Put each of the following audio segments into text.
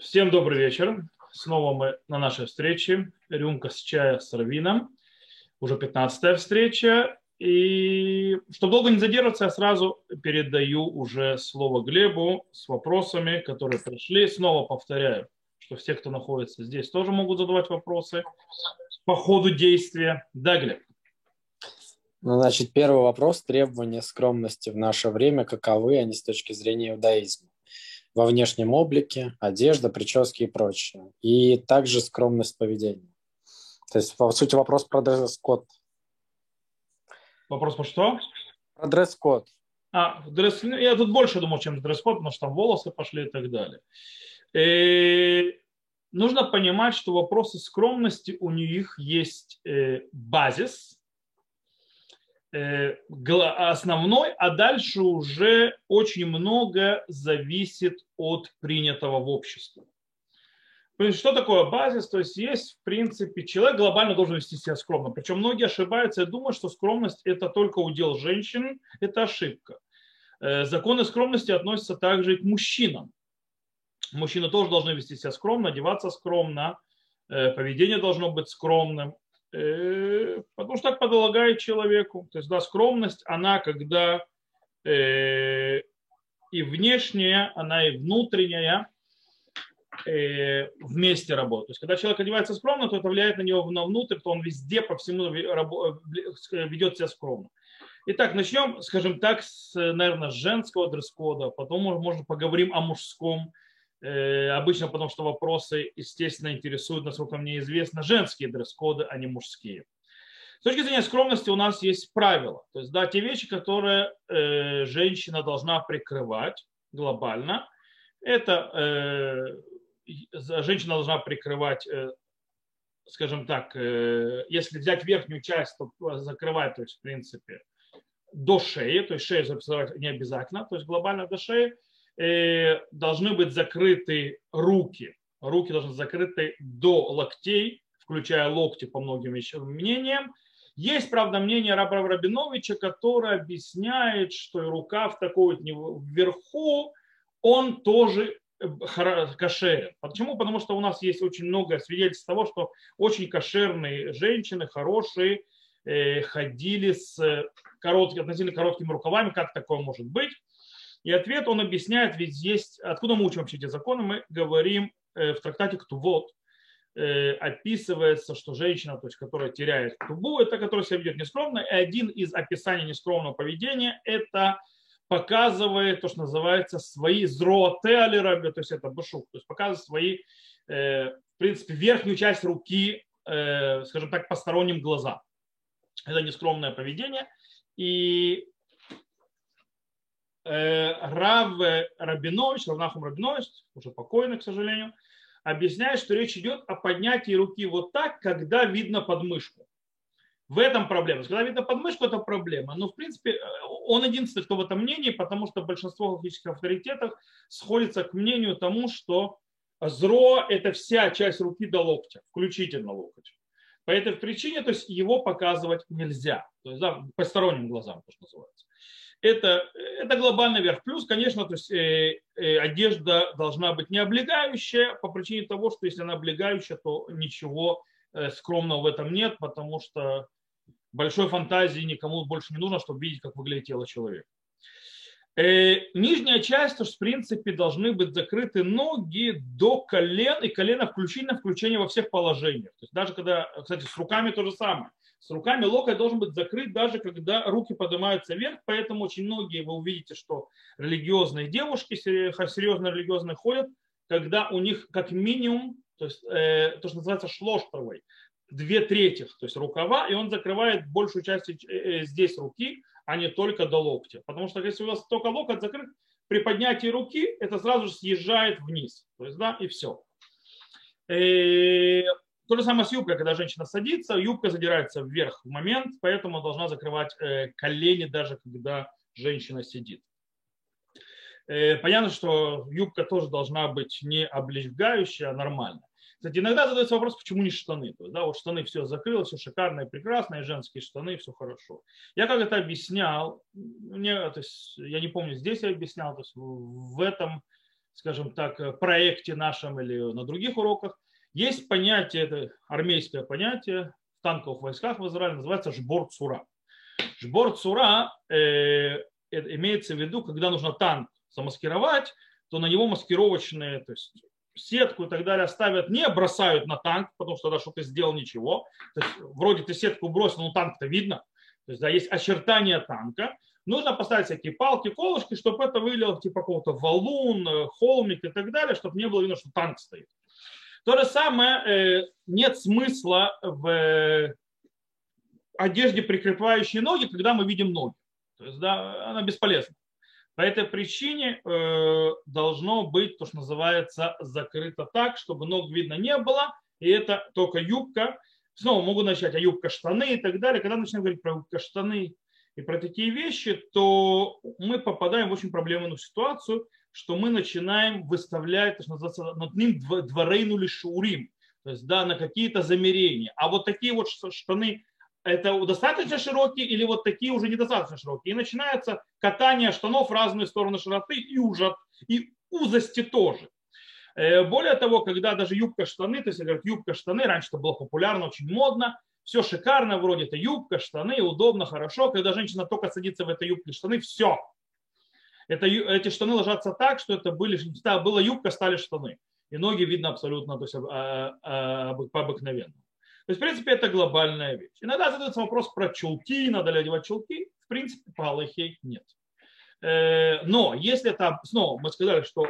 Всем добрый вечер. Снова мы на нашей встрече. Рюмка с чая с Равином. Уже 15-я встреча. И чтобы долго не задерживаться, я сразу передаю уже слово Глебу с вопросами, которые пришли. Снова повторяю, что все, кто находится здесь, тоже могут задавать вопросы по ходу действия. Да, Глеб? Ну, значит, первый вопрос. Требования скромности в наше время каковы они с точки зрения иудаизма? Во внешнем облике, одежда, прически и прочее. И также скромность поведения. То есть, по сути, вопрос про дресс-код. Вопрос по что? Про дресс-код. А, дресс... я тут больше думал, чем дресс-код, потому что там волосы пошли и так далее. И э, нужно понимать, что вопросы скромности у них есть э, базис, основной, а дальше уже очень много зависит от принятого в обществе. Что такое базис? То есть есть, в принципе, человек глобально должен вести себя скромно. Причем многие ошибаются и думают, что скромность это только удел женщин. Это ошибка. Э, законы скромности относятся также и к мужчинам. Мужчины тоже должны вести себя скромно, одеваться скромно, э, поведение должно быть скромным. Э, потому что так подлагает человеку. То есть, да, скромность, она когда э, и внешняя, она и внутренняя э, вместе работают. То есть, когда человек одевается скромно, то это влияет на него на внутрь, то он везде по всему ведет себя скромно. Итак, начнем, скажем так, с, наверное, женского дресс-кода, потом, может, поговорим о мужском. Э, обычно потому, что вопросы, естественно, интересуют, насколько мне известно, женские дресс-коды, а не мужские. С точки зрения скромности у нас есть правила. То есть, да, те вещи, которые э, женщина должна прикрывать глобально, это э, женщина должна прикрывать, э, скажем так, э, если взять верхнюю часть, то закрывать, то есть, в принципе, до шеи, то есть шею закрывать не обязательно, то есть глобально до шеи, должны быть закрыты руки. Руки должны быть закрыты до локтей, включая локти по многим мнениям. Есть, правда, мнение Раба Рабиновича, которое объясняет, что рукав такой вот вверху, он тоже э, кошерен. Почему? Потому что у нас есть очень много свидетельств того, что очень кошерные женщины, хорошие, э, ходили с короткими, относительно короткими рукавами, как такое может быть. И ответ он объясняет, ведь есть, откуда мы учим вообще эти законы, мы говорим э, в трактате Ктувот, э, описывается, что женщина, то есть, которая теряет тубу, это которая себя ведет нескромно, и один из описаний нескромного поведения это показывает то, что называется свои зроотеалеры, то есть это башук, то есть показывает свои, э, в принципе, верхнюю часть руки, скажем так, посторонним глазам. Это нескромное поведение. И Рав Рабинович, Равнахум Рабинович, уже покойный, к сожалению, объясняет, что речь идет о поднятии руки вот так, когда видно подмышку. В этом проблема. Когда видно подмышку, это проблема. Но, в принципе, он единственный, кто в этом мнении, потому что большинство логических авторитетов сходится к мнению тому, что зро – это вся часть руки до локтя, включительно локоть. По этой причине, то есть его показывать нельзя. То есть, да, посторонним глазам, то, что называется. Это, это глобальный верх. Плюс, конечно, то есть, э, э, одежда должна быть не облегающая по причине того, что если она облегающая, то ничего э, скромного в этом нет, потому что большой фантазии никому больше не нужно, чтобы видеть, как выглядит тело человека. Э, нижняя часть, то есть, в принципе, должны быть закрыты ноги до колен, и колено включительно включение во всех положениях. То есть даже когда, кстати, с руками то же самое. С руками локоть должен быть закрыт даже когда руки поднимаются вверх, поэтому очень многие вы увидите, что религиозные девушки, серьезно религиозные ходят, когда у них как минимум, то есть э, то, что называется шлоштовой, две трети, то есть рукава, и он закрывает большую часть э, э, здесь руки, а не только до локтя. Потому что если у вас только локоть закрыт, при поднятии руки это сразу же съезжает вниз. То есть, да, и все. То же самое с юбкой, когда женщина садится, юбка задирается вверх в момент, поэтому должна закрывать э, колени даже когда женщина сидит. Э, понятно, что юбка тоже должна быть не облегающая, а нормальная. Кстати, иногда задается вопрос, почему не штаны. То есть, да, вот штаны все закрыло, все шикарно и прекрасно, и женские штаны, все хорошо. Я как это объяснял, мне, то есть, я не помню, здесь я объяснял, то есть в этом скажем так, проекте нашем или на других уроках, есть понятие, это армейское понятие в танковых войсках в Израиле, называется жбор цура. Жбор цура э, имеется в виду, когда нужно танк замаскировать, то на него маскировочные, то есть сетку и так далее ставят, не бросают на танк, потому что тогда что-то сделал ничего. То есть, вроде ты сетку бросил, но танк-то видно. То есть да, есть очертания танка. Нужно поставить всякие палки, колышки, чтобы это выглядело типа какого-то валун, э, холмик и так далее, чтобы не было видно, что танк стоит. То же самое, э, нет смысла в э, одежде, прикрепляющей ноги, когда мы видим ноги. То есть, да, она бесполезна. По этой причине э, должно быть то, что называется закрыто так, чтобы ног видно не было, и это только юбка. Снова могу начать, а юбка, штаны и так далее. Когда начинаем говорить про юбка, штаны и про такие вещи, то мы попадаем в очень проблемную ситуацию, что мы начинаем выставлять, то, что называется, над ним дворейну или шаурим, то есть да, на какие-то замерения. А вот такие вот штаны это достаточно широкие или вот такие уже недостаточно широкие. И начинается катание штанов в разные стороны широты и, уже, и узости тоже. Э, более того, когда даже юбка-штаны, то есть говорят юбка-штаны, раньше это было популярно, очень модно, все шикарно, вроде это юбка, штаны, удобно, хорошо. Когда женщина только садится в этой юбке, штаны, все. Это, эти штаны ложатся так, что это были, была юбка, стали штаны. И ноги видно абсолютно то есть, а, а, по обыкновенному. То есть, в принципе, это глобальная вещь. Иногда задается вопрос про чулки, надо ли одевать чулки. В принципе, по нет. Э, но если это, снова мы сказали, что э,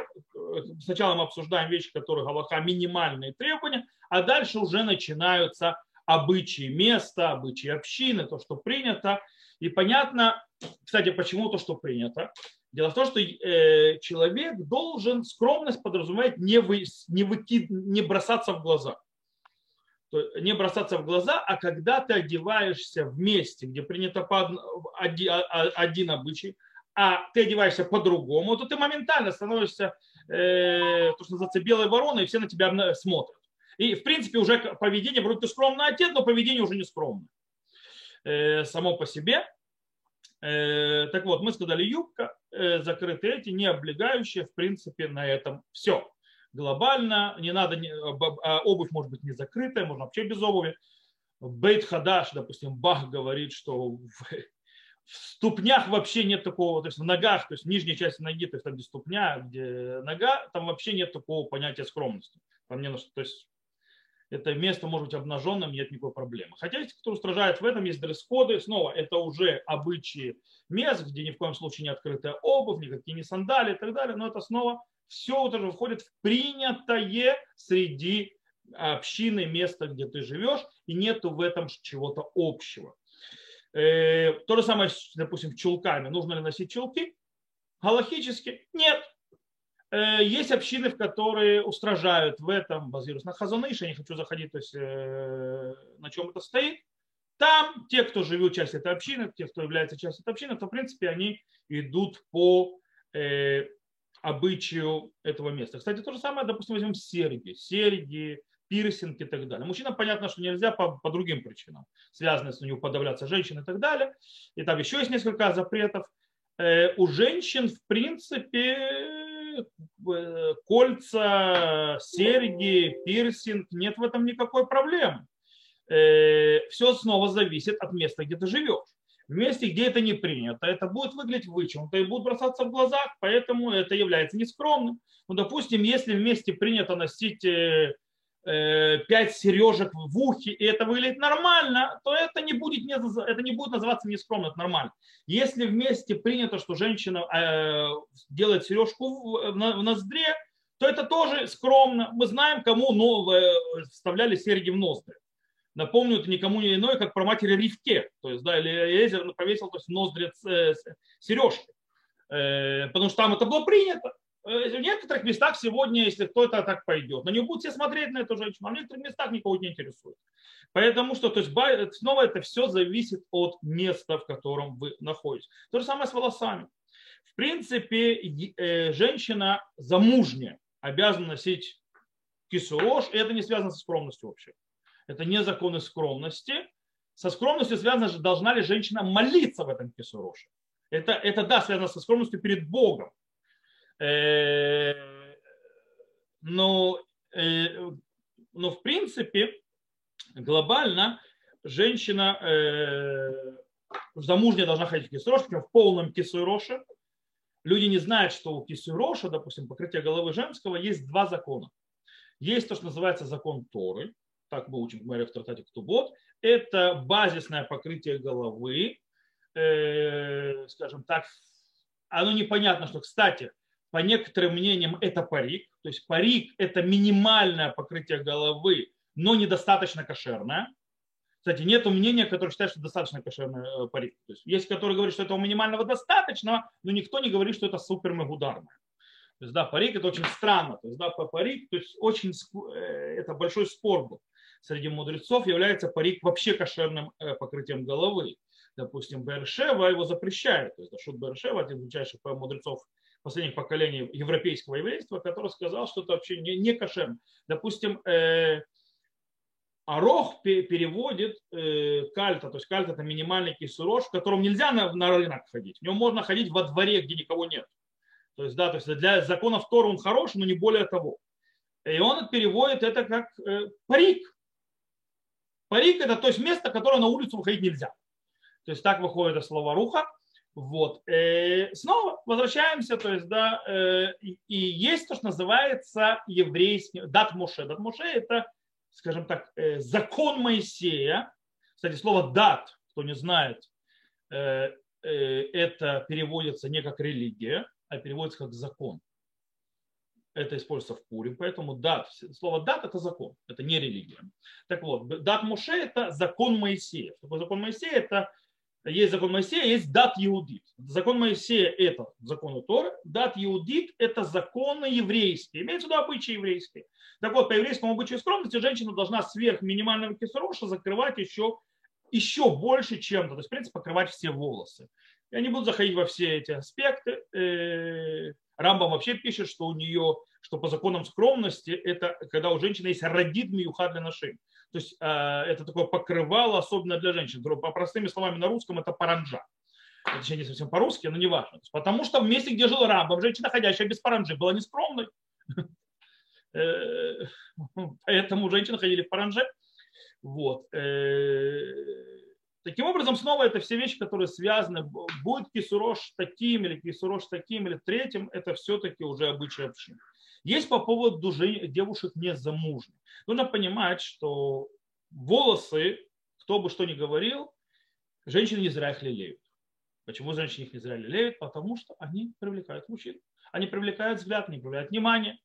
сначала мы обсуждаем вещи, которые Галаха минимальные требования, а дальше уже начинаются обычаи места, обычаи общины, то, что принято. И понятно, кстати, почему то, что принято. Дело в том, что э, человек должен, скромность подразумевает не, вы, не, выкид, не бросаться в глаза не бросаться в глаза, а когда ты одеваешься в месте, где принято один, а, а, один обычай, а ты одеваешься по-другому, то ты моментально становишься, э, то, что называется, белой вороной, и все на тебя смотрят. И, в принципе, уже поведение, вроде ты скромно одет, но поведение уже не скромное. Э, само по себе. Э, так вот, мы сказали, юбка, э, закрытые эти, не облегающие, в принципе, на этом все глобально, не надо, а обувь может быть не закрытая, можно вообще без обуви. Бейт Хадаш, допустим, Бах говорит, что в, в ступнях вообще нет такого, то есть в ногах, то есть в нижней части ноги, то есть там где ступня, где нога, там вообще нет такого понятия скромности. Там не, то есть это место может быть обнаженным, нет никакой проблемы. Хотя есть, кто устражает в этом, есть дресс-коды. Снова, это уже обычаи мест, где ни в коем случае не открытая обувь, никакие не сандали и так далее. Но это снова все это входит в принятое среди общины, места, где ты живешь, и нету в этом чего-то общего. Э, то же самое, допустим, с чулками. Нужно ли носить чулки? Галахически нет. Э, есть общины, в которые устражают в этом, базируясь на Хазаныше, не хочу заходить, то есть э, на чем это стоит. Там те, кто живет часть этой общины, те, кто является частью этой общины, то, в принципе, они идут по обычаю этого места. Кстати, то же самое, допустим, возьмем серьги. Серьги, пирсинг и так далее. Мужчинам понятно, что нельзя по, по другим причинам, связанным с ним подавляться женщин и так далее. И там еще есть несколько запретов. Э, у женщин, в принципе, э, кольца, серьги, пирсинг, нет в этом никакой проблемы. Э, все снова зависит от места, где ты живешь. В месте, где это не принято, это будет выглядеть вычурно, и будет бросаться в глазах, поэтому это является нескромным. Ну, допустим, если в месте принято носить э, э, пять сережек в ухе, и это выглядит нормально, то это не будет, не, это не будет называться нескромно, это нормально. Если в месте принято, что женщина э, делает сережку в, в ноздре, то это тоже скромно. Мы знаем, кому новые вставляли серьги в ноздри напомню, это никому не иное, как про матери Ривке. То есть, да, или Элиезер повесил то есть, ноздри э, сережки. Э, потому что там это было принято. Э, в некоторых местах сегодня, если кто-то так пойдет, на нее будут все смотреть на эту женщину, а в некоторых местах никого не интересует. Поэтому что, то есть снова это все зависит от места, в котором вы находитесь. То же самое с волосами. В принципе, женщина замужняя обязана носить кисурош, и это не связано со скромностью вообще это не законы скромности. Со скромностью связано, должна ли женщина молиться в этом кисуроше. Это, это да, связано со скромностью перед Богом. Э, но, э, но в принципе глобально женщина э, замужняя должна ходить в кисрош, в полном кисуроше. Люди не знают, что у кисуроша, допустим, покрытие головы женского, есть два закона. Есть то, что называется закон Торы, так мы учим в Тратате Ктубот. Это базисное покрытие головы, скажем так, оно непонятно, что, кстати, по некоторым мнениям это парик, то есть парик это минимальное покрытие головы, но недостаточно кошерное. Кстати, нет мнения, которое считает, что достаточно кошерный э, парик. То есть есть, которые говорят, что этого минимального достаточно, но никто не говорит, что это супер мегударное. То есть, да, парик это очень странно. То есть, да, парик, то есть очень, э, это большой спор был. Среди мудрецов является парик вообще кошерным э, покрытием головы. Допустим, Бершева его запрещает. То есть, Шут Бершева, один из величайших мудрецов последних поколений европейского еврейства, который сказал, что это вообще не, не кошерно. Допустим, э, Арох переводит э, кальта, то есть кальта это минимальный кисурош, в котором нельзя на, на рынок ходить. В нем можно ходить во дворе, где никого нет. То есть, да, то есть для законов Тора он хорош, но не более того. И он переводит это как э, парик. Парик это то есть место, которое на улицу выходить нельзя. То есть так выходит это слово руха. Вот. И э, снова возвращаемся, то есть, да, э, и, есть то, что называется еврейский, дат Моше. Дат Моше это скажем так, э, закон Моисея, кстати, слово дат, кто не знает, это переводится не как религия, а переводится как закон. Это используется в Пурим, поэтому дат, слово дат это закон, это не религия. Так вот, дат Муше это закон Моисея. Что закон Моисея? Это есть закон Моисея, есть дат Иудит. Закон Моисея – это законы Торы, дат Иудит – это законы еврейские, имеется в виду обычаи еврейские. Так вот, по еврейскому обычаю скромности женщина должна сверх минимального кисроша закрывать еще, еще больше чем-то, то есть, в принципе, покрывать все волосы. Я не буду заходить во все эти аспекты. Э, Рамбам вообще пишет, что у нее, что по законам скромности, это когда у женщины есть родит миюха для ношей. То есть э, это такое покрывало, особенно для женщин. По простыми словами на русском это паранджа. Это не совсем по-русски, но не важно. Потому что в месте, где жил Рамбам, женщина, ходящая без паранджи, была нескромной. Э, поэтому женщины ходили в паранже. Вот. Э, таким образом, снова это все вещи, которые связаны. Будет кисурош таким или кисурош таким или третьим, это все-таки уже обычай общины. Есть по поводу девушек незамужних. Нужно понимать, что волосы, кто бы что ни говорил, женщины не зря их лелеют. Почему женщины их не зря лелеют? Потому что они привлекают мужчин. Они привлекают взгляд, они привлекают внимание.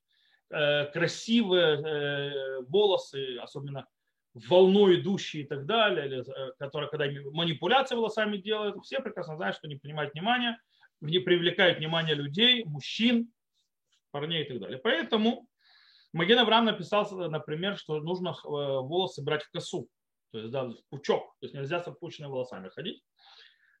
Э, красивые э, волосы, особенно волной идущие и так далее, э, которые, когда манипуляции волосами делают, все прекрасно знают, что не принимают внимания, не привлекают внимание людей, мужчин, парней и так далее. Поэтому Маген Авраам написал, например, что нужно волосы брать в косу, то есть да, в пучок, то есть нельзя с опущенными волосами ходить.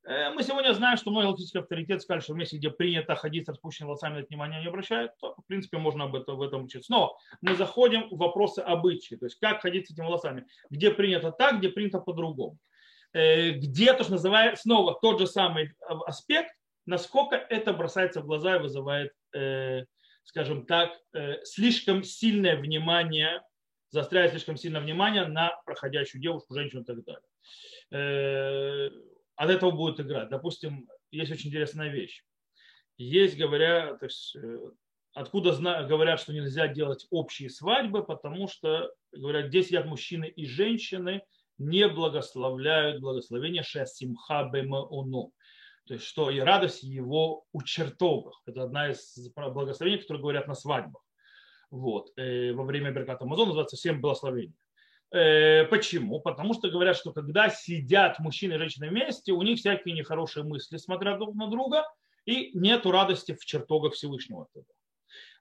Э, мы сегодня знаем, что многие галактические авторитеты сказали, что в месте, где принято ходить с распущенными волосами, на внимания не обращают, то, в принципе, можно об этом, в этом учиться. Но мы заходим в вопросы обычаи, то есть как ходить с этими волосами, где принято так, где принято по-другому. Э, где, то, что называется, снова тот же самый аспект, насколько это бросается в глаза и вызывает, э, скажем так, слишком сильное внимание, заостряет слишком сильное внимание на проходящую девушку, женщину и так далее от этого будет играть. Допустим, есть очень интересная вещь. Есть, говоря, то есть, э, откуда зна, говорят, что нельзя делать общие свадьбы, потому что, говорят, здесь сидят мужчины и женщины, не благословляют благословение Шесимха Бемаону. То есть, что и радость его у чертогах. Это одна из благословений, которые говорят на свадьбах. Вот. Э, во время Берката Амазон называется «Семь благословений». Э, почему? Потому что говорят, что когда сидят мужчины и женщины вместе, у них всякие нехорошие мысли, смотря друг на друга, и нету радости в чертогах Всевышнего.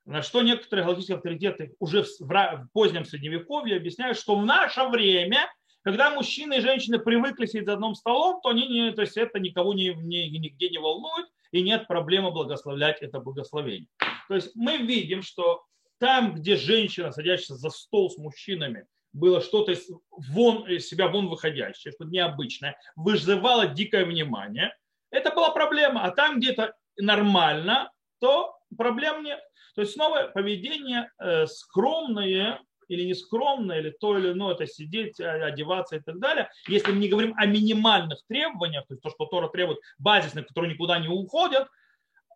На что некоторые галактические авторитеты уже в позднем Средневековье объясняют, что в наше время, когда мужчины и женщины привыкли сидеть за одним столом, то, они не, то есть это никого не, не, нигде не волнует, и нет проблемы благословлять это благословение. То есть мы видим, что там, где женщина, садящаяся за стол с мужчинами, было что-то вон, из себя вон выходящее, что-то необычное, вызывало дикое внимание, это была проблема. А там, где это нормально, то проблем нет. То есть снова поведение э, скромное или нескромное, или то или иное, это сидеть, а, одеваться и так далее. Если мы не говорим о минимальных требованиях, то есть то, что Тора требует базисных, которые никуда не уходят,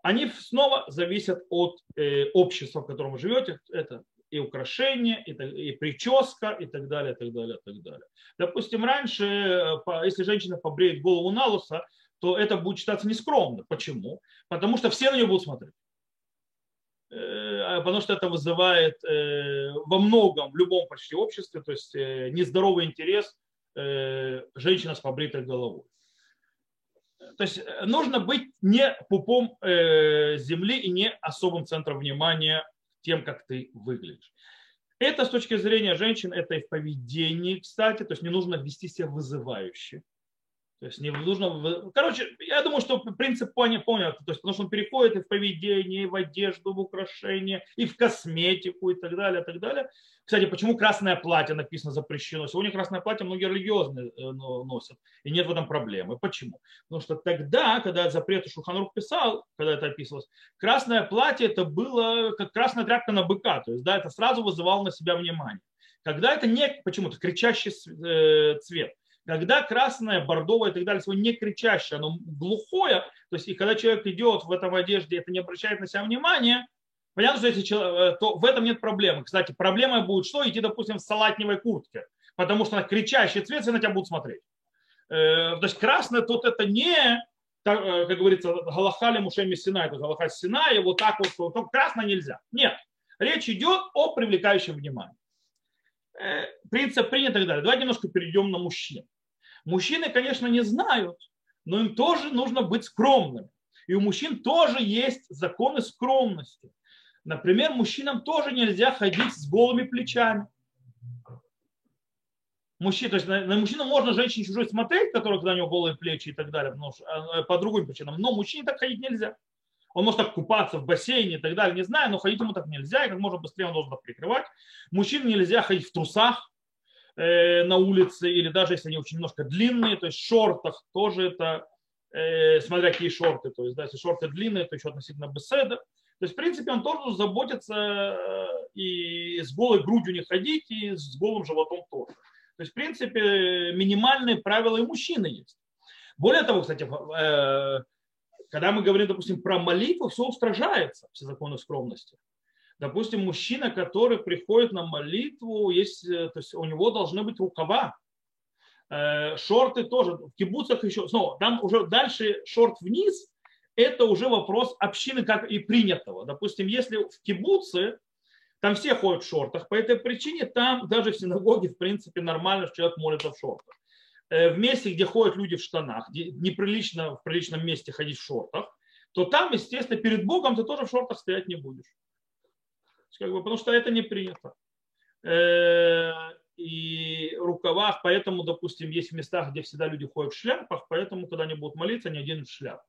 они снова зависят от э, общества, в котором вы живете. Это и украшения, и, и прическа, и так далее, и так далее, и так далее. Допустим, раньше, э, если женщина побреет голову на лысо, то это будет считаться нескромно. Почему? Потому что все на нее будут смотреть. Э, а потому что это вызывает э, во многом, в любом почти обществе, то есть нездоровый интерес женщина с побритой головой. То есть нужно быть не пупом земли и не особым центром внимания тем, как ты выглядишь. Это с точки зрения женщин, это и в поведении, кстати, то есть не нужно вести себя вызывающе. То есть не нужно... Короче, я думаю, что принцип понял, понял. То есть, потому что он переходит и в поведение, и в одежду, в украшения, и в косметику, и так далее, и так далее. Кстати, почему красное платье написано запрещено? Сегодня красное платье многие религиозные э, носят, и нет в этом проблемы. Почему? Потому что тогда, когда запрет Шуханрух писал, когда это описывалось, красное платье это было как красная тряпка на быка. То есть, да, это сразу вызывало на себя внимание. Когда это не почему-то кричащий э, цвет когда красное, бордовое и так далее, не кричащее, оно глухое, то есть и когда человек идет в этом одежде, это не обращает на себя внимания, понятно, что если человек, э, то в этом нет проблемы. Кстати, проблема будет что? Идти, допустим, в салатневой куртке, потому что на кричащий цвет все на тебя будут смотреть. Э, то есть красное тут это не, э, как говорится, галахали мушеми Синай, это галаха Синай, вот так вот, то красное нельзя. Нет, речь идет о привлекающем внимании принцип принят и так далее. Давайте немножко перейдем на мужчин. Мужчины, конечно, не знают, но им тоже нужно быть скромным. И у мужчин тоже есть законы скромности. Например, мужчинам тоже нельзя ходить с голыми плечами. Мужчина, то есть на, на мужчину можно женщине чужой смотреть, который когда у него голые плечи и так далее, потому что, а, по другим причинам, но мужчине так ходить нельзя. Он может так купаться в бассейне и так далее, не знаю, но ходить ему так нельзя, и как можно быстрее он должен это прикрывать. Мужчине нельзя ходить в трусах, на улице, или даже если они очень немножко длинные, то есть в шортах тоже это, э, смотря какие шорты, то есть да, если шорты длинные, то еще относительно беседа. То есть, в принципе, он тоже заботится э, и с голой грудью не ходить, и с голым животом тоже. То есть, в принципе, минимальные правила и мужчины есть. Более того, кстати, когда мы говорим, допустим, про молитву, все устражается, все законы скромности. Допустим, мужчина, который приходит на молитву, есть, э, то есть у него должны быть рукава, э, шорты тоже. В кибуцах еще, снова, там уже дальше шорт вниз, это уже вопрос общины, как и принятого. Допустим, если в кибуце, там все ходят в шортах, по этой причине там даже в синагоге, в принципе, нормально, что человек молится в шортах. Э, в месте, где ходят люди в штанах, где неприлично в приличном месте ходить в шортах, то там, естественно, перед Богом ты тоже в шортах стоять не будешь как бы, потому что это не принято. Э, и рукавах, поэтому, допустим, есть местах, где всегда люди ходят в шляпах, поэтому, когда они будут молиться, они один в шляпу.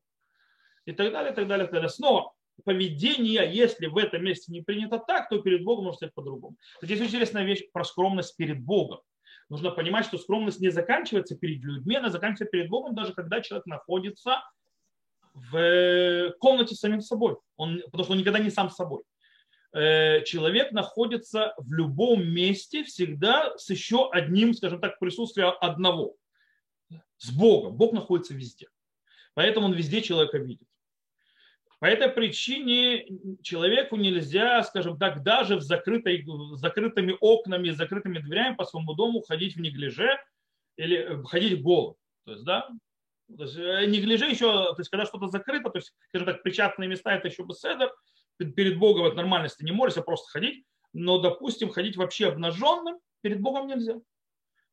И так далее, и так далее, и так далее. Снова, поведение, если в этом месте не принято так, то перед Богом может стать по-другому. Здесь интересная вещь про скромность перед Богом. Нужно понимать, что скромность не заканчивается перед людьми, она заканчивается перед Богом, даже когда человек находится в комнате с самим собой. Он, потому что он никогда не сам собой. Э, человек находится в любом месте всегда с еще одним, скажем так, присутствием одного. С Богом. Бог находится везде. Поэтому он везде человека видит. По этой причине человеку нельзя, скажем так, даже в закрытой, закрытыми окнами, закрытыми дверями по своему дому ходить в неглиже или э, ходить голым. То есть, да, то есть, э, неглиже еще, то есть, когда что-то закрыто, то есть, скажем так, причастные места, это еще беседер, перед Богом от нормальности не молишься, просто ходить, но, допустим, ходить вообще обнаженным перед Богом нельзя.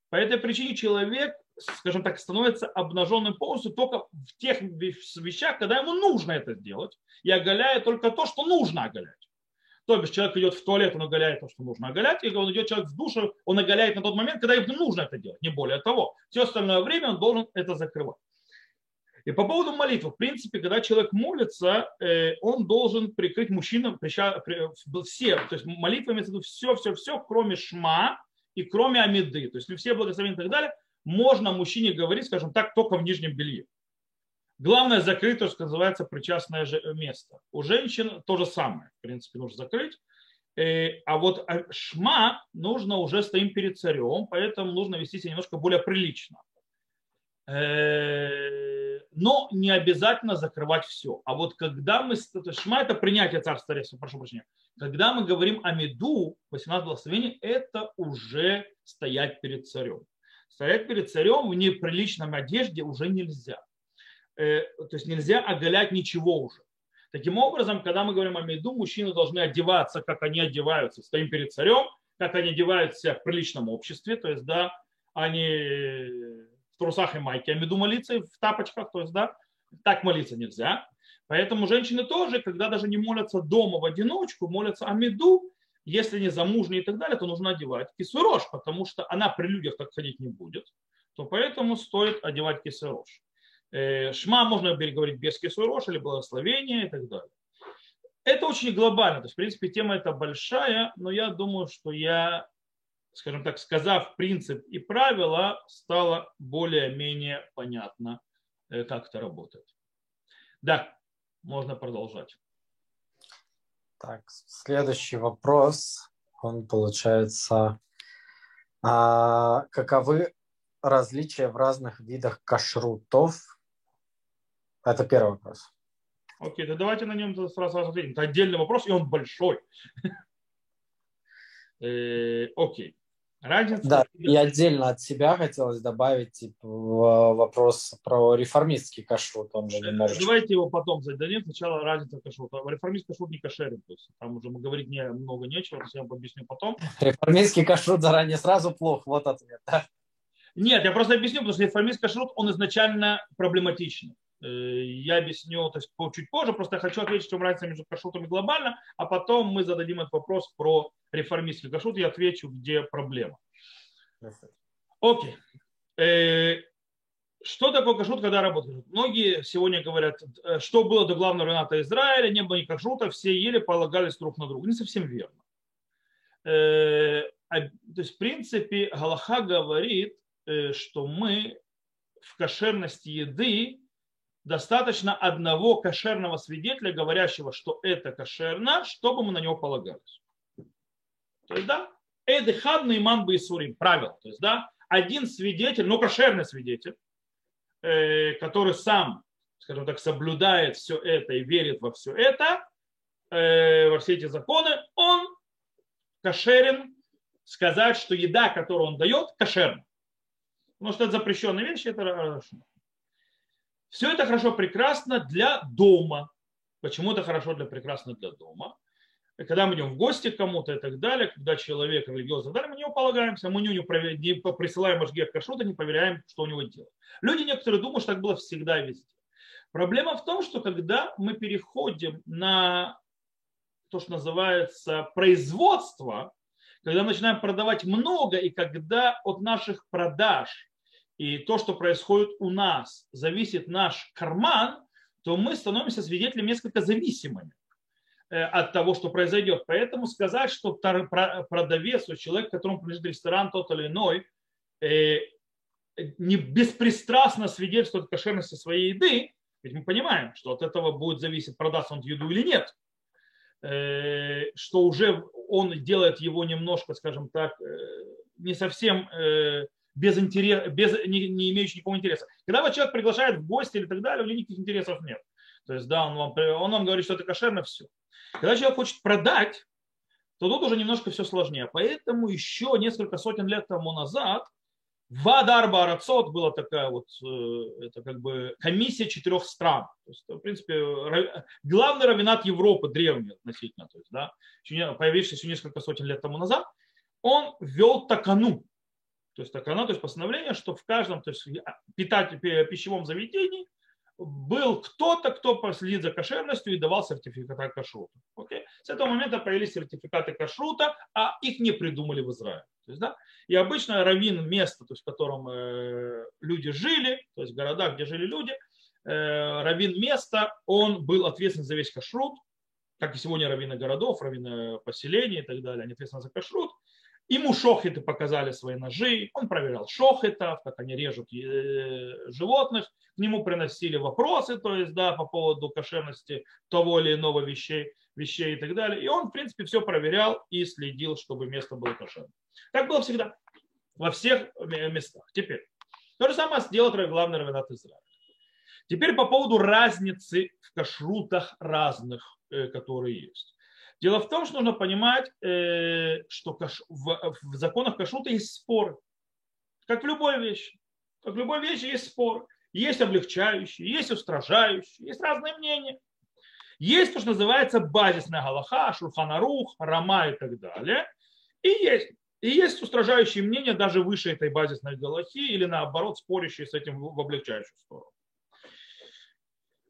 По этой причине человек, скажем так, становится обнаженным полностью только в тех вещах, когда ему нужно это сделать, и оголяет только то, что нужно оголять. То есть человек идет в туалет, он оголяет то, что нужно оголять, и он идет человек в душу, он оголяет на тот момент, когда ему нужно это делать, не более того. Все остальное время он должен это закрывать. И по поводу молитвы, в принципе, когда человек молится, э, он должен прикрыть мужчинам все, то есть молитва имеется в виду все, все, все, кроме шма и кроме амиды, то есть все благословения и так далее, можно мужчине говорить, скажем так, только в нижнем белье. Главное закрыть то, что называется причастное место. У женщин то же самое. В принципе, нужно закрыть. Э, а вот шма нужно уже стоим перед царем, поэтому нужно вести себя немножко более прилично. Но не обязательно закрывать все. А вот когда мы... Шма – это принятие Царства Царства, прошу прощения. Когда мы говорим о меду, 18 благословений, это уже стоять перед царем. Стоять перед царем в неприличном одежде уже нельзя. Э, то есть нельзя оголять ничего уже. Таким образом, когда мы говорим о меду, мужчины должны одеваться, как они одеваются. Стоим перед царем, как они одеваются в приличном обществе. То есть, да, они в трусах и майке, а меду молиться в тапочках. То есть, да, так молиться нельзя. Поэтому женщины тоже, когда даже не молятся дома в одиночку, молятся о меду, если не замужние и так далее, то нужно одевать кисурош, потому что она при людях так ходить не будет. То поэтому стоит одевать кисурош. Э, шма можно переговорить без кисурош или благословения и так далее. Это очень глобально. То есть, в принципе, тема эта большая, но я думаю, что я, скажем так, сказав принцип и правила, стало более-менее понятно, как это работает. Да, можно продолжать. Так, следующий вопрос, он получается, а, каковы различия в разных видах кашрутов? Это первый вопрос. Окей, да давайте на нем сразу ответим. Это отдельный вопрос, и он большой. Э, окей. Разница... Да, и отдельно от себя хотелось добавить типа, вопрос про реформистский кашрут. Он же немножечко... Давайте его потом зададим. Сначала разница кашрута. Реформистский кашрут не кошерен. То есть там уже мы говорить не, много нечего, я вам объясню потом. Реформистский кашрут заранее сразу плохо. Вот ответ. Да? Нет, я просто объясню, потому что реформистский кашрут, он изначально проблематичный. Э, я объясню то есть, чуть позже, просто я хочу ответить, в чем разница между кашрутами глобально, а потом мы зададим этот вопрос про реформистский кашрут и отвечу, где проблема. Окей. Э, что такое кашрут, когда работает? Многие сегодня говорят, э, что было до главного равната Израиля, не было ни кашрута, все ели, полагались друг на друга. Не совсем верно. А, то есть, в принципе, Галаха говорит, что мы в кошерности еды достаточно одного кошерного свидетеля, говорящего, что это кошерно, чтобы мы на него полагались. То есть, да, Эдехад Нейман Байсурим, правило. То есть, да, один свидетель, но кошерный свидетель, э, который сам, скажем так, соблюдает все это и верит во все это, э, во все эти законы, он кошерен сказать, что еда, которую он дает, кошерна. Потому что это запрещенная вещь, это хорошо. Все это хорошо, прекрасно для дома. Почему это хорошо для прекрасно для дома? Когда мы идем в гости кому-то и так далее, когда человек религиозный, далее, мы не полагаемся, мы не, не присылаем Ашгех Кашрута, не проверяем, что у него делать. Люди некоторые думают, что так было всегда и везде. Проблема в том, что когда мы переходим на то, что называется производство, когда мы начинаем продавать много, и когда от наших продаж и то, что происходит у нас, зависит наш карман, то мы становимся свидетелями несколько зависимыми э, от того, что произойдет. Поэтому сказать, что продавец, человек, которому принадлежит ресторан тот или иной, э, не беспристрастно свидетельствует о кошерности своей еды, ведь мы понимаем, что от этого будет зависеть, продаст он еду или нет, э, что уже он делает его немножко, скажем так, не совсем без, интерес, без не, не имеющий никакого интереса. Когда вот человек приглашает в гости или так далее, у него никаких интересов нет. То есть, да, он вам, он вам говорит, что это кошерно, все. Когда человек хочет продать, то тут уже немножко все сложнее. Поэтому еще несколько сотен лет тому назад в Адарба Арацот была такая вот, э, это как бы комиссия четырех стран. То есть, в принципе, главный равенат Европы, древний относительно, то есть, да, появившийся несколько сотен лет тому назад, он ввел такану, то есть такана, то есть постановление, что в каждом то есть, питать, пищевом заведении был кто-то, кто последит за кошерностью и давал сертификаты кашрута. Окей? С этого момента появились сертификаты кашрута, а их не придумали в Израиле. То есть, да? И обычно раввин место, то есть, в котором э, люди жили, то есть в городах, где жили люди, э, раввин места, он был ответственен за весь кашрут, как и сегодня раввины городов, раввины поселений и так далее, они ответственны за кашрут. Ему шохиты показали свои ножи, он проверял шохитов, как они режут э, животных, к нему приносили вопросы, то есть, да, по поводу кошерности того или иного вещей, вещей и так далее. И он, в принципе, все проверял и следил, чтобы место было кошерным. Так было всегда, во всех местах. Теперь, то же самое сделал главный равенат Израиля. Теперь по поводу разницы в кашрутах разных, э, которые есть. Дело в том, что нужно понимать, э, что в законах кашрута есть споры. Как в любой вещи. Как в любой вещи есть спор. Есть облегчающие, есть устражающие, есть разные мнения. Есть то, что называется базисная галаха, шурханарух, рама и так далее. И есть, и есть устражающие мнения даже выше этой базисной галахи или наоборот спорящие с этим в облегчающую сторону.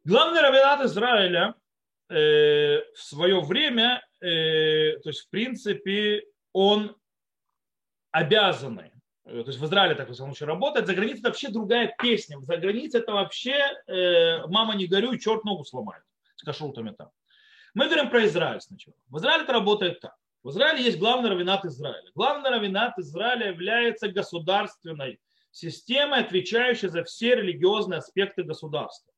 Главный равенат Израиля Э, в свое время, э, то есть в принципе он обязанный, э, то есть в Израиле так в случае работает, за границей это вообще другая песня, за границей это вообще мама не горюй, черт ногу сломает с кашрутами там. Мы говорим про Израиль сначала. В Израиле это работает так. В Израиле есть главный равенат Израиля. Главный равенат Израиля является государственной системой, отвечающей за все религиозные аспекты государства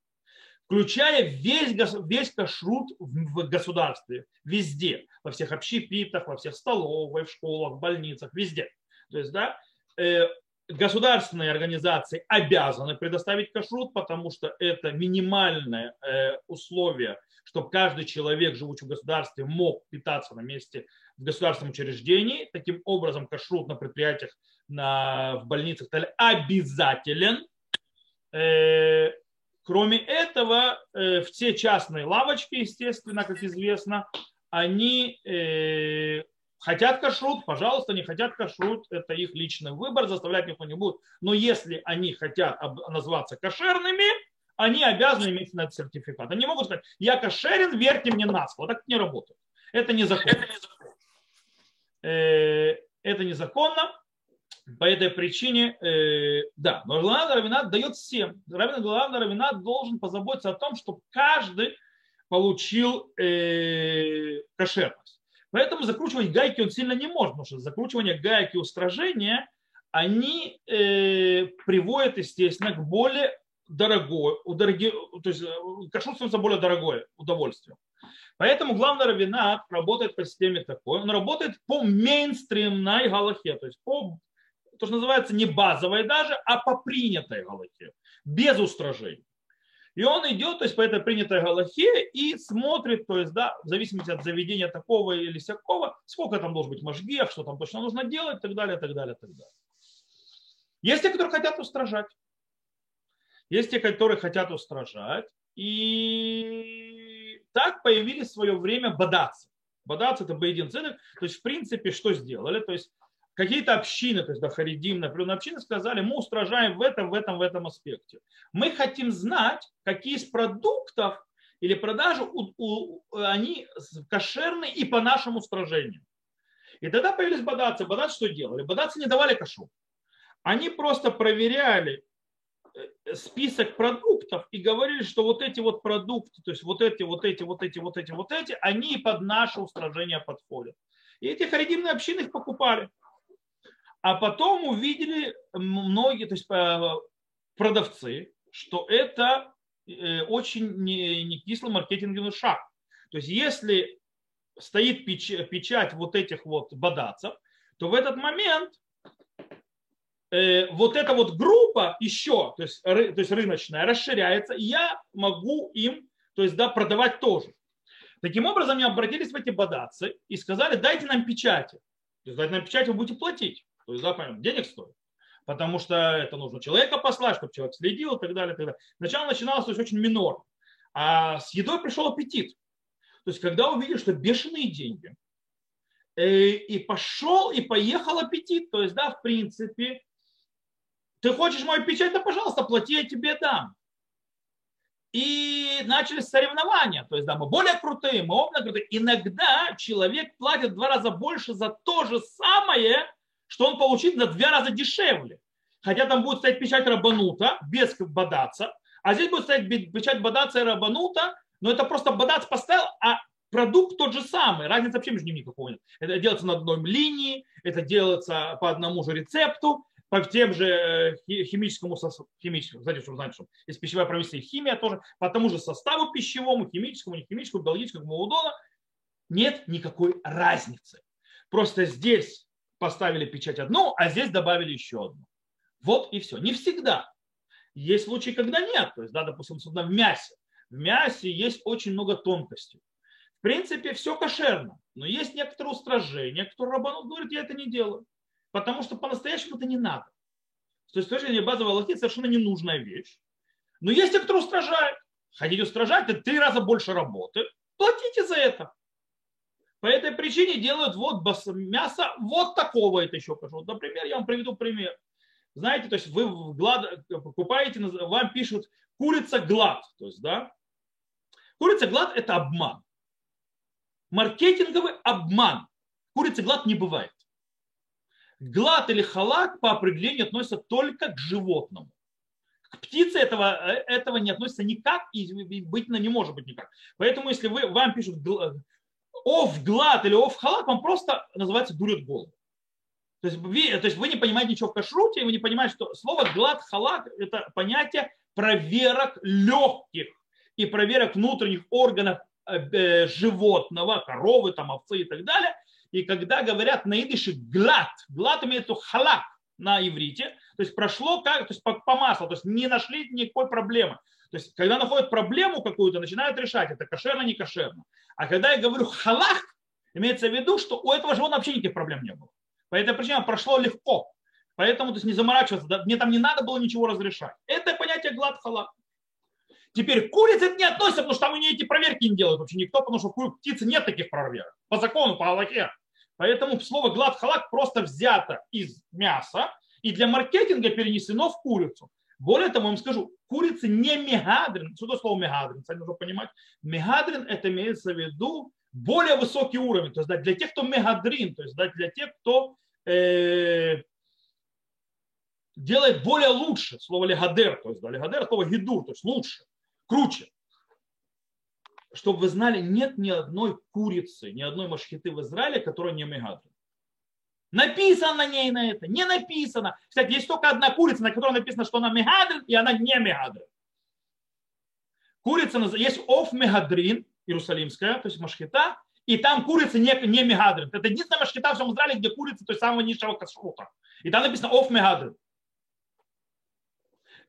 включая весь, весь кашрут в государстве, везде, во всех общепитах, во всех столовых, в школах, в больницах, везде. То есть, да, э, государственные организации обязаны предоставить кашрут, потому что это минимальное э, условие, чтобы каждый человек, живущий в государстве, мог питаться на месте в государственном учреждении. Таким образом, кашрут на предприятиях, на, в больницах обязателен. Кроме этого, э, все частные лавочки, естественно, как известно, они э, хотят кашрут, пожалуйста, не хотят кашрут, это их личный выбор, заставлять никто не будет. Но если они хотят назваться кошерными, они обязаны иметь на этот сертификат. Они могут сказать, я кошерен, верьте мне на слово. Так не работает. Это незаконно. Э, это незаконно. По этой причине, э, да, но главный равенат дает всем. Главный равенат должен позаботиться о том, чтобы каждый получил э, кошерность. Поэтому закручивать гайки он сильно не может, потому что закручивание гайки и устражения, они э, приводят, естественно, к более дорогой, дороги, то есть э, кашрут становится более дорогое удовольствие. Поэтому главный равенат работает по системе такой. Он работает по мейнстримной галахе, то есть по то, что называется не базовой даже, а по принятой галахе, без устражений. И он идет, то есть по этой принятой галахе и смотрит, то есть, да, в зависимости от заведения такого или всякого, сколько там должен быть мажгех, что там точно нужно делать, и так далее, и так далее, и так далее. Есть те, которые хотят устражать. Есть те, которые хотят устражать. И так появились в свое время бадацы. Бадацы это Бейдин. То есть, в принципе, что сделали? То есть, какие-то общины, то есть да, Харидим, например, общины сказали, мы устражаем в этом, в этом, в этом аспекте. Мы хотим знать, какие из продуктов или продажи у, у, они кошерны и по нашему устражению. И тогда появились бадацы. Бадацы что делали? Бадацы не давали кашу. Они просто проверяли э, список продуктов и говорили, что вот эти вот продукты, то есть вот эти, вот эти, вот эти, вот эти, вот эти, они под наше устражение подходят. И эти харидимные общины их покупали. А потом увидели многие, то есть э, продавцы, что это э, очень не кислый маркетинговый шаг. То есть если стоит печать вот этих вот бадацев, то в этот момент э, вот эта вот группа еще, то есть, то есть рыночная, расширяется, и я могу им то есть, да, продавать тоже. Таким образом, они обратились в эти бадацы и сказали, дайте нам печати. То есть, дайте нам печать, вы будете платить. То есть, да, понятно, денег стоит. Потому что это нужно человека послать, чтобы человек следил и так далее. И так далее. Сначала начиналось то есть, очень минор. А с едой пришел аппетит. То есть, когда увидели, что бешеные деньги, э, и пошел, и поехал аппетит. То есть, да, в принципе, ты хочешь мою печать, да, пожалуйста, плати, я тебе дам. И начались соревнования. То есть, да, мы более крутые, мы оба крутые. Иногда человек платит в два раза больше за то же самое, что он получит на два раза дешевле. Хотя там будет стоять печать Рабанута без бадаца, а здесь будет стоять печать бадаца и Рабанута, но это просто бадац поставил, а продукт тот же самый, разницы вообще между ними никакой нет. Это делается на одной линии, это делается по одному же рецепту, по тем же э, химическому химическому, кстати, чтобы знать, что есть пищевая промышленность и химия тоже, по тому же составу пищевому, химическому, не химическому, биологическому, удона, нет никакой разницы. Просто здесь поставили печать одну, а здесь добавили еще одну. Вот и все. Не всегда. Есть случаи, когда нет. То есть, да, допустим, особенно в мясе. В мясе есть очень много тонкостей. В принципе, все кошерно. Но есть некоторые устражения, которые рабанут говорят, я это не делаю. Потому что по-настоящему это не надо. То есть, с точки зрения лохи совершенно ненужная вещь. Но есть те, кто устражает. Хотите устражать, это три раза больше работы. Платите за это. По этой причине делают вот мясо вот такого это еще покажу. Например, я вам приведу пример. Знаете, то есть вы глад, покупаете, вам пишут курица глад. То есть, да, курица глад это обман. Маркетинговый обман. Курица глад не бывает. Глад или халак по определению относится только к животному. К птице этого, этого не относится никак и быть не может быть никак. Поэтому если вы, вам пишут ов глад или ов халак, вам просто называется дурят голову. То есть, вы, то есть вы не понимаете ничего в кашруте, вы не понимаете, что слово глад халак это понятие проверок легких и проверок внутренних органов э, э, животного, коровы, там, овцы и так далее. И когда говорят на идыше глад, глад имеет в халак на иврите, то есть прошло как, то есть по, по маслу, то есть не нашли никакой проблемы. То есть, когда находят проблему какую-то, начинают решать, это кошерно, не кошерно. А когда я говорю халах, имеется в виду, что у этого животного вообще никаких проблем не было. По этой причине прошло легко. Поэтому то есть, не заморачиваться, мне там не надо было ничего разрешать. Это понятие глад халах. Теперь курицы это не относится, потому что там у нее эти проверки не делают вообще никто, потому что у птицы нет таких проверок. По закону, по Аллахе. Поэтому слово глад халак просто взято из мяса и для маркетинга перенесено в курицу. Более того, я вам скажу, курица не мегадрин. Что слово мегадрин? Кстати, нужно понимать. Мегадрин это имеется в виду более высокий уровень. То есть да, для тех, кто мегадрин, то есть да, для тех, кто э, делает более лучше. Слово легадер, то есть да, легадер слово гидур, то есть лучше, круче. Чтобы вы знали, нет ни одной курицы, ни одной машхиты в Израиле, которая не мегадрин. Написано на ней на это, не написано. Кстати, есть только одна курица, на которой написано, что она мегадрин, и она не мегадрин. Курица, есть оф мегадрин, иерусалимская, то есть машхита, и там курица не, не мегадрин. Это единственная машхита в всем Израиле, где курица, то есть самого низшего кашрута. И там написано оф мегадрин.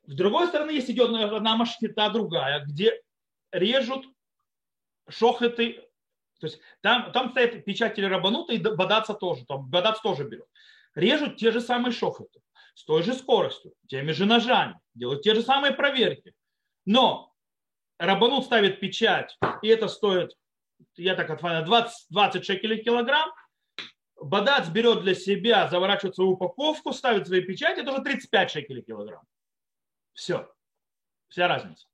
С другой стороны, есть идет одна машхита другая, где режут шохеты то есть там, там стоит печать рабанута, и бадаца тоже, там бадац тоже берет. Режут те же самые шохоты, с той же скоростью, теми же ножами, делают те же самые проверки. Но рабанут ставит печать, и это стоит, я так отваляю, 20, 20 шекелей килограмм, Бадац берет для себя, заворачивает свою упаковку, ставит свои печати, это уже 35 шекелей килограмм. Все. Вся разница.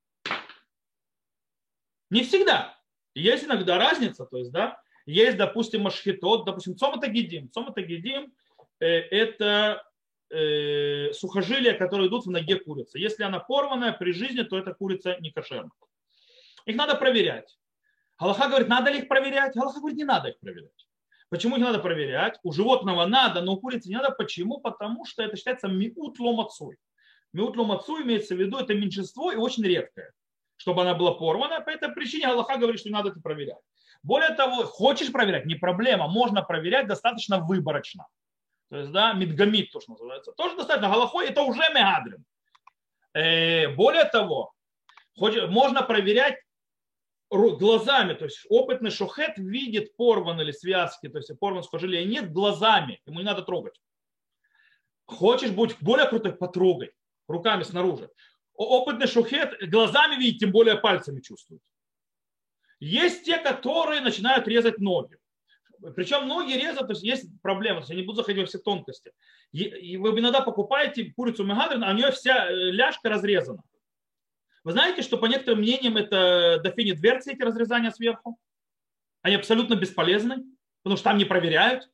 Не всегда. Есть иногда разница, то есть, да, есть, допустим, машхитот, допустим, цоматагидим. Цоматагидим э, – это э, сухожилия, которые идут в ноге курицы. Если она порванная при жизни, то эта курица не кошерна. Их надо проверять. Галаха говорит, надо ли их проверять? Галаха говорит, не надо их проверять. Почему их надо проверять? У животного надо, но у курицы не надо. Почему? Потому что это считается миут ломацуй. Миут ломацуй имеется в виду, это меньшинство и очень редкое чтобы она была порвана. По этой причине Аллаха говорит, что надо это проверять. Более того, хочешь проверять, не проблема, можно проверять достаточно выборочно. То есть, да, медгамит, то, что называется. Тоже достаточно. Галахой это уже мегадрин. Э, более того, можно проверять глазами, то есть опытный шохет видит порванные или связки, то есть порван сухожилия нет глазами, ему не надо трогать. Хочешь быть более крутой, потрогай руками снаружи опытный шухет глазами видит, тем более пальцами чувствует. Есть те, которые начинают резать ноги. Причем ноги резать, то есть есть проблема, я не буду заходить во все тонкости. И вы иногда покупаете курицу мегадрин, а у нее вся ляжка разрезана. Вы знаете, что по некоторым мнениям это дофини дверцы, эти разрезания сверху? Они абсолютно бесполезны, потому что там не проверяют.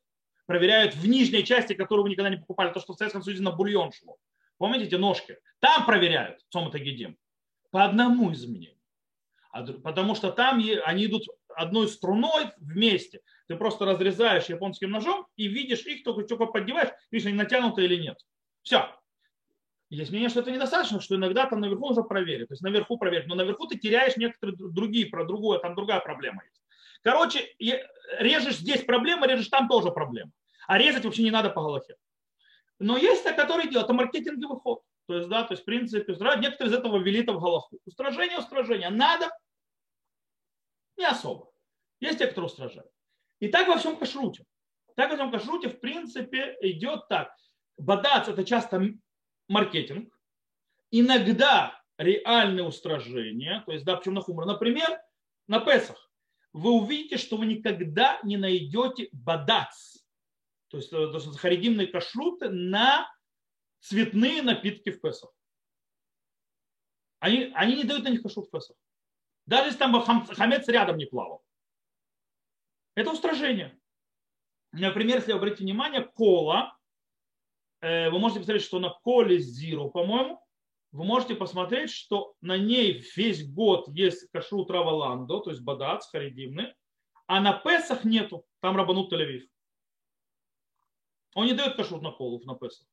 Проверяют в нижней части, которую вы никогда не покупали, то, что в Советском Союзе на бульон шло. Помните эти ножки? Там проверяют Цомата Гедим. По одному изменению. А потому что там они идут одной струной вместе. Ты просто разрезаешь японским ножом и видишь их, только, только поддеваешь, видишь, они натянуты или нет. Все. Есть мнение, что это недостаточно, что иногда там наверху нужно проверить. То есть наверху проверить. Но наверху ты теряешь некоторые другие, про другое, там другая проблема есть. Короче, режешь здесь проблема, режешь там тоже проблема. А резать вообще не надо по голове. Но есть те, которые делают, это маркетинговый ход. То есть, да, то есть, в принципе, некоторые из этого ввели в голову. Устражение, устражение. Надо? Не особо. Есть те, кто устражают. И так во всем кашруте. Так во всем кашруте, в принципе, идет так. Бадац – это часто маркетинг. Иногда реальные устражения. То есть, да, почему на хумор. Например, на Песах. Вы увидите, что вы никогда не найдете бадац. То есть, то есть харидимные кашруты на цветные напитки в Песах. Они, они не дают на них кашрут в Песах. Даже если там хамец рядом не плавал. Это устражение. Например, если обратите внимание, кола, э, вы можете посмотреть, что на коле зиру, по-моему, вы можете посмотреть, что на ней весь год есть кашрут раваландо, то есть бадац, харидимный, а на Песах нету, там рабанут Тель-Авив. Он не дает кашрут на колу на Песах.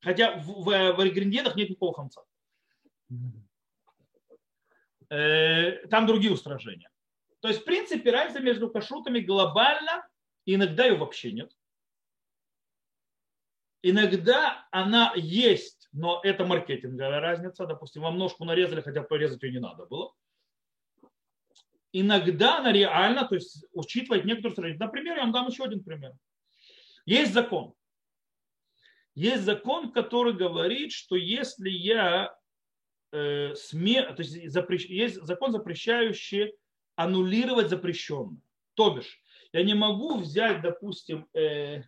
Хотя в, в, в ингредиентах нет никакого хамца. Э, там другие устражения. То есть, в принципе, разница между кашрутами глобально, иногда ее вообще нет. Иногда она есть, но это маркетинговая разница. Допустим, вам ножку нарезали, хотя порезать ее не надо было. Иногда она реально, то есть учитывать некоторые стратегии. Например, я вам дам еще один пример. Есть закон. Есть закон, который говорит, что если я э, сме... то есть, запрещ... есть закон, запрещающий аннулировать запрещенное. То бишь, я не могу взять, допустим, э,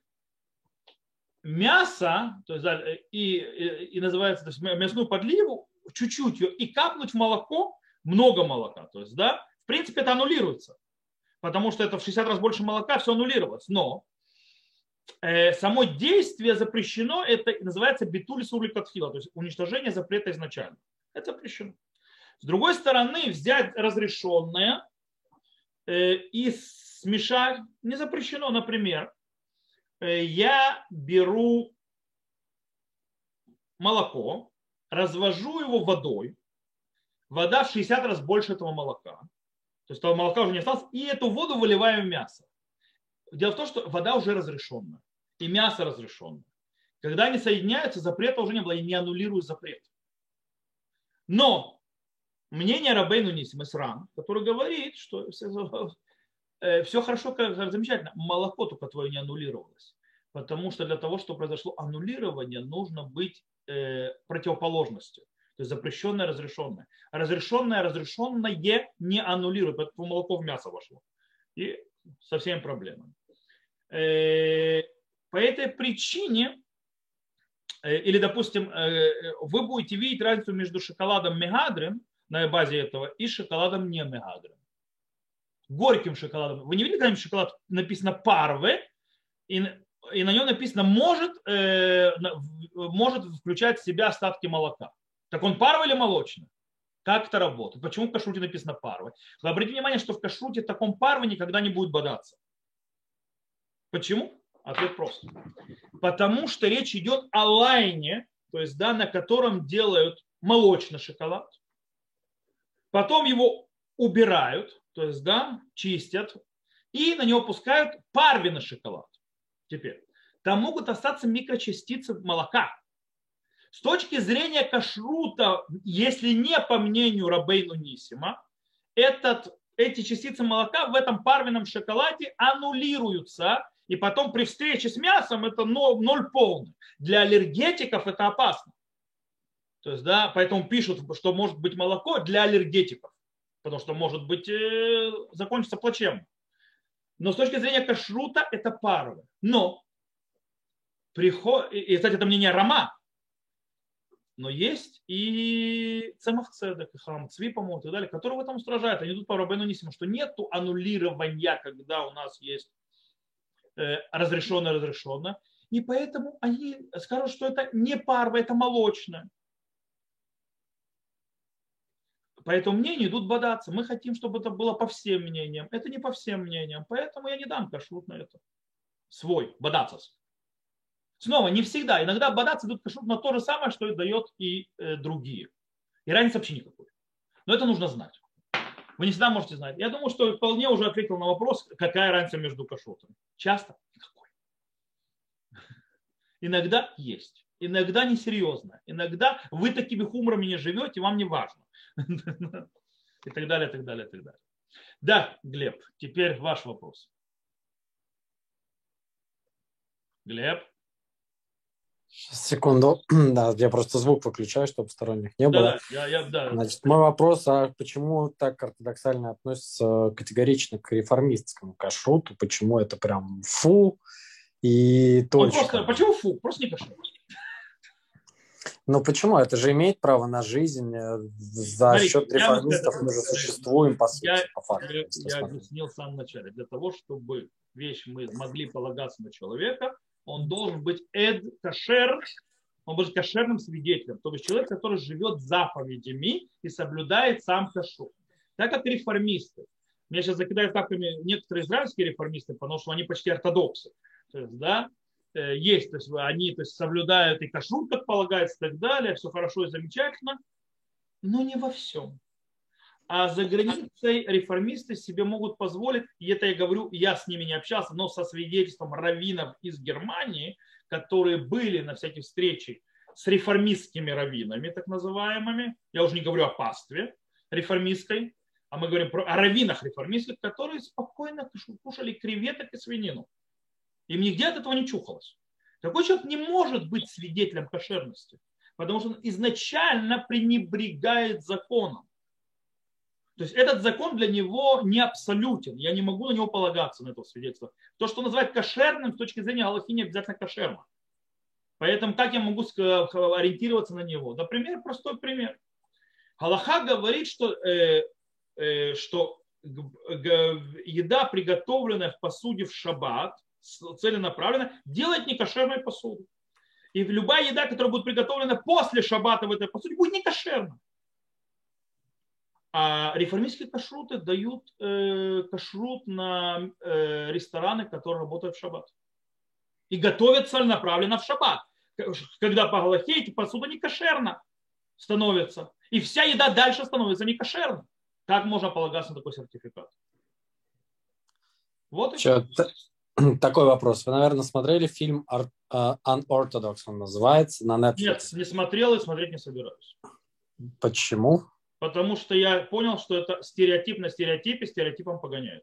мясо, то есть, и, и, и называется то есть, мясную подливу, чуть-чуть ее, и капнуть в молоко, много молока. То есть, да, в принципе, это аннулируется. Потому что это в 60 раз больше молока, все аннулировалось. Но само действие запрещено, это называется битуль сури катхила, то есть уничтожение запрета изначально. Это запрещено. С другой стороны, взять разрешенное э, и смешать не запрещено. Например, э, я беру молоко, развожу его водой, вода в 60 раз больше этого молока, то есть этого молока уже не осталось, и эту воду выливаю в мясо. Дело в том, что вода уже разрешенная, и мясо разрешенное. Когда они соединяются, запрета уже не было, и не аннулируют запрет. Но мнение Рабейну Нисима Сран, который говорит, что все, э, хорошо, как, замечательно, молоко только твое не аннулировалось. Потому что для того, чтобы произошло аннулирование, нужно быть э, противоположностью. То есть запрещенное, разрешенное. Разрешенное, разрешенное не аннулирует, поэтому молоко в мясо вошло. И со всеми проблемами. Э, по этой причине, э, или, допустим, э, вы будете видеть разницу между шоколадом мегадрин на базе этого и шоколадом не мегадрин. Горьким шоколадом. Вы не видели когда-нибудь шоколад написано парве, и, и на нем написано может, может включать в себя остатки молока. Так он парве или молочный? Как это работает? Почему в кашруте написано парвы? Вы обратите внимание, что в кашруте таком парвы никогда не будет бодаться. Почему? Ответ прост. Потому что речь идет о лайне, то есть да, на котором делают молочный шоколад. Потом его убирают, то есть да, чистят, и на него пускают парвенный шоколад. Теперь, там могут остаться микрочастицы молока. С точки зрения кашрута, если не по мнению Рабейну Нисима, этот, эти частицы молока в этом парвенном шоколаде аннулируются, и потом при встрече с мясом это ноль, ноль полный. Для аллергетиков это опасно. То есть, да, поэтому пишут, что может быть молоко для аллергетиков, потому что может быть э, закончится плачевно. Но с точки зрения кашрута это паровое. Но приход... и, кстати, это мнение Рома, но есть и Цемах Цедек, и Храм Цви, по-моему, и так далее, которые в этом устражают. Они идут по Рабену Нисиму, что нету аннулирования, когда у нас есть э, разрешенное, разрешенное. И поэтому они скажут, что это не парва, это молочное. по этому мнению идут бодаться. Мы хотим, чтобы это было по всем мнениям. Это не по всем мнениям. Поэтому я не дам кашрут на это. Свой, бодаться. Снова, не всегда. Иногда бодаться идут кашрут на то же самое, что и дает и э, другие. И разницы вообще никакой. Но это нужно знать. Вы не всегда можете знать. Я думаю, что вполне уже ответил на вопрос, какая разница между кашрутами. Часто никакой. Иногда есть. Иногда несерьезно. Иногда вы такими хуморами не живете, вам не важно. И так далее, так далее, так далее. Да, Глеб, теперь ваш вопрос. Глеб. Сейчас, секунду. Да, я просто звук выключаю, чтобы сторонних не было. Да, я, я, да. Значит, мой вопрос, а почему так ортодоксально относится категорично к реформистскому кашруту? Почему это прям фу и Ну, точка? просто, почему фу? Просто не кашрут. Ну почему? Это же имеет право на жизнь. За Смотрите, счет я реформистов скажу, мы же существуем, по сути, Я, по факту. я, я объяснил в самом начале. Для того, чтобы вещь мы могли полагаться на человека, он должен быть эд кашер, он должен быть кошерным свидетелем. То есть человек, который живет заповедями и соблюдает сам кашу. Так как реформисты. Меня сейчас закидают такими некоторые израильские реформисты, потому что они почти ортодоксы. То есть, да, э, есть, то есть они то есть, соблюдают и кашрут, как полагается, и так далее, все хорошо и замечательно, но не во всем. А за границей реформисты себе могут позволить, и это я говорю, я с ними не общался, но со свидетельством раввинов из Германии, которые были на всяких встречах с реформистскими раввинами, так называемыми, я уже не говорю о пастве реформистской, а мы говорим про, о раввинах реформистских, которые спокойно кушали креветок и свинину. Им нигде от этого не чухалось. Такой человек не может быть свидетелем кошерности, потому что он изначально пренебрегает законом. То есть этот закон для него не абсолютен. Я не могу на него полагаться, на это свидетельство. То, что называть кошерным с точки зрения Аллахи, не обязательно кошерно. Поэтому как я могу ориентироваться на него? Например, простой пример. Аллаха говорит, что, э, э, что еда, приготовленная в посуде в шаббат, целенаправленно, делает некошерной посуду. И любая еда, которая будет приготовлена после шаббата в этой посуде, будет некошерна. А реформистские кашруты дают э, кашрут на э, рестораны, которые работают в шаббат. И готовят целенаправленно в шаббат. Когда по Галахе эти посуда не кошерна становится. И вся еда дальше становится не кошерной. Как можно полагаться на такой сертификат? Вот и Че, такой вопрос. Вы, наверное, смотрели фильм Unorthodox, он называется, на Netflix? Нет, не смотрел и смотреть не собираюсь. Почему? Потому что я понял, что это стереотип на стереотипе, стереотипом погоняет.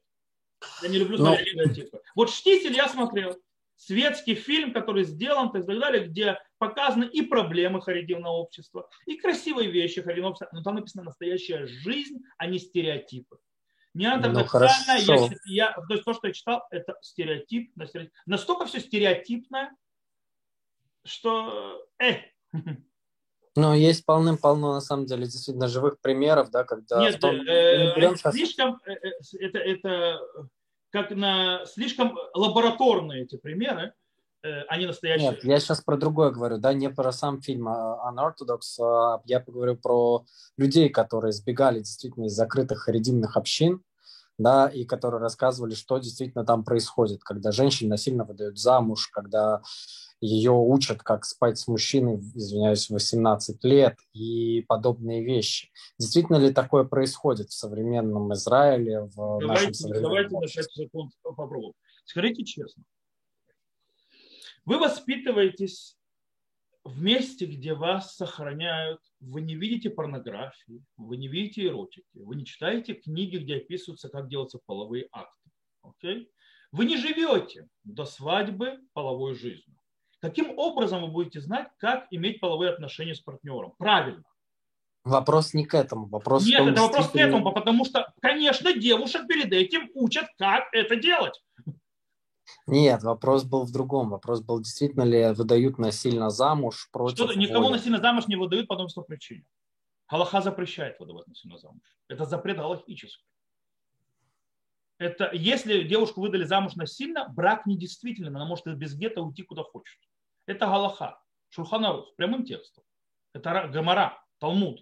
Я не люблю Но... стереотипы. Вот «Штитель» я смотрел. Светский фильм, который сделан и так далее, где показаны и проблемы харидимного общества, и красивые вещи харидимного общества. Но там написана настоящая жизнь, а не стереотипы. Не ортодоксально, ну, я, я, то есть то, что я читал, это стереотип на стереотип. Настолько все стереотипное, что... Э, ну, есть полным-полно, на самом деле, действительно живых примеров, да, когда... Нет, том, э, э, слишком, э, это, это как на слишком лабораторные эти примеры, э, они настоящие. Нет, я сейчас про другое говорю, да, не про сам фильм Unorthodox, а я поговорю про людей, которые сбегали действительно из закрытых харидимных общин, да, и которые рассказывали, что действительно там происходит, когда женщин насильно выдают замуж, когда ее учат, как спать с мужчиной, извиняюсь, 18 лет и подобные вещи. Действительно ли такое происходит в современном Израиле, в давайте, нашем современном Давайте на 6 секунд попробуем. Скажите честно. Вы воспитываетесь в месте, где вас сохраняют, вы не видите порнографии, вы не видите эротики, вы не читаете книги, где описываются, как делаются половые акты. Okay? Вы не живете до свадьбы половой жизнью. Каким образом вы будете знать, как иметь половые отношения с партнером? Правильно. Вопрос не к этому. Вопрос Нет, том, это вопрос к этому, потому что, конечно, девушек перед этим учат, как это делать. Нет, вопрос был в другом. Вопрос был, действительно ли выдают насильно замуж против Что Никого воли. насильно замуж не выдают по одной причине. Галаха запрещает выдавать насильно замуж. Это запрет галахический. Это если девушку выдали замуж насильно, брак недействительный, она может без гетто уйти куда хочет. Это Галаха, Шурханарух, прямым текстом. Это Гамара, Талмуд.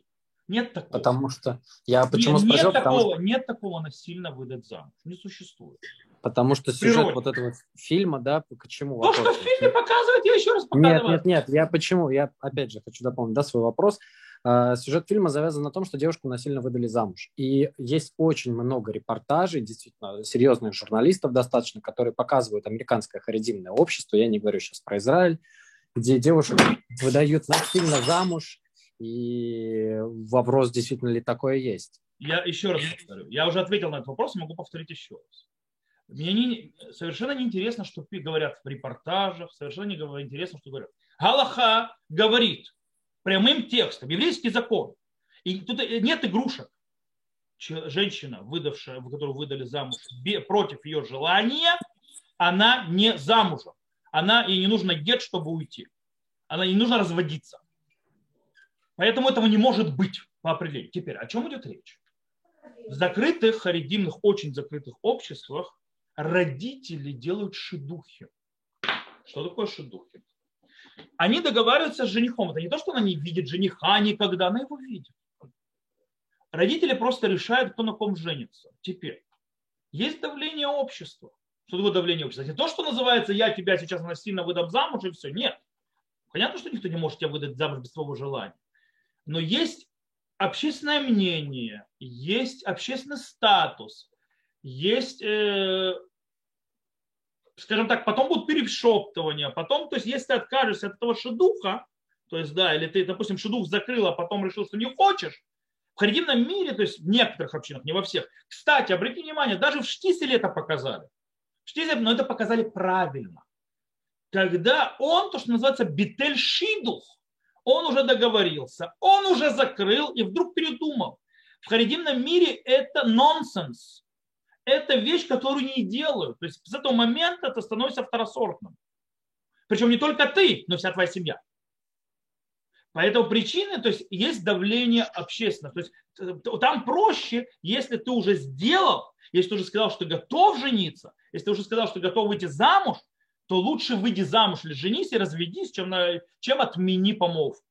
Нет такого. Потому что я почему нет, спросил, нет, потому такого, что, нет такого насильно выдать замуж. Не существует. потому что сюжет природе. вот этого фильма, да, к чему То, что вопрос? в фильме показывают, я еще раз Нет, показываю. нет, нет, я почему? Я опять же хочу дополнить, да, свой вопрос. Э, Сюжет фильма завязан на том, что девушку насильно выдали замуж. И есть очень много репортажей, действительно, серьезных журналистов достаточно, которые показывают американское харидимное общество, я не говорю сейчас про Израиль, где девушек выдают насильно замуж, и вопрос, действительно ли такое есть. Я еще раз повторю. Я уже ответил на этот вопрос, могу повторить еще раз. Мне не, совершенно не интересно, что говорят в репортажах, совершенно не интересно, что говорят. Галаха говорит прямым текстом, еврейский закон. И тут нет игрушек. Женщина, выдавшая, которую выдали замуж против ее желания, она не замужем. Она, ей не нужно гет, чтобы уйти. Она не нужно разводиться. Поэтому этого не может быть по определению. Теперь, о чем идет речь? В закрытых, харидимных, очень закрытых обществах родители делают шедухи. Что такое шедухи? Они договариваются с женихом. Это не то, что она не видит жениха никогда, она его видит. Родители просто решают, кто на ком женится. Теперь, есть давление общества. Что такое давление общества? Это не то, что называется, я тебя сейчас насильно выдам замуж и все. Нет. Понятно, что никто не может тебя выдать замуж без твоего желания. Но есть общественное мнение, есть общественный статус, есть, э, скажем так, потом будут перешептывания, потом, то есть, если ты откажешься от этого шедуха, то есть, да, или ты, допустим, шедух закрыл, а потом решил, что не хочешь, в харидимном мире, то есть в некоторых общинах, не во всех. Кстати, обрати внимание, даже в Штиселе это показали. В Штиселе, но это показали правильно. Когда он, то, что называется битель шидух, он уже договорился, он уже закрыл и вдруг передумал. В харидимном мире это нонсенс. Это вещь, которую не делают. То есть с этого момента это становится второсортным. Причем не только ты, но вся твоя семья. По этой причине, то есть есть давление общественное. То есть э, там проще, если ты уже сделал, если ты уже сказал, что ты готов жениться, если ты уже сказал, что ты готов выйти замуж, то лучше выйди замуж или женись и разведись, чем, на, чем отмени помолвку.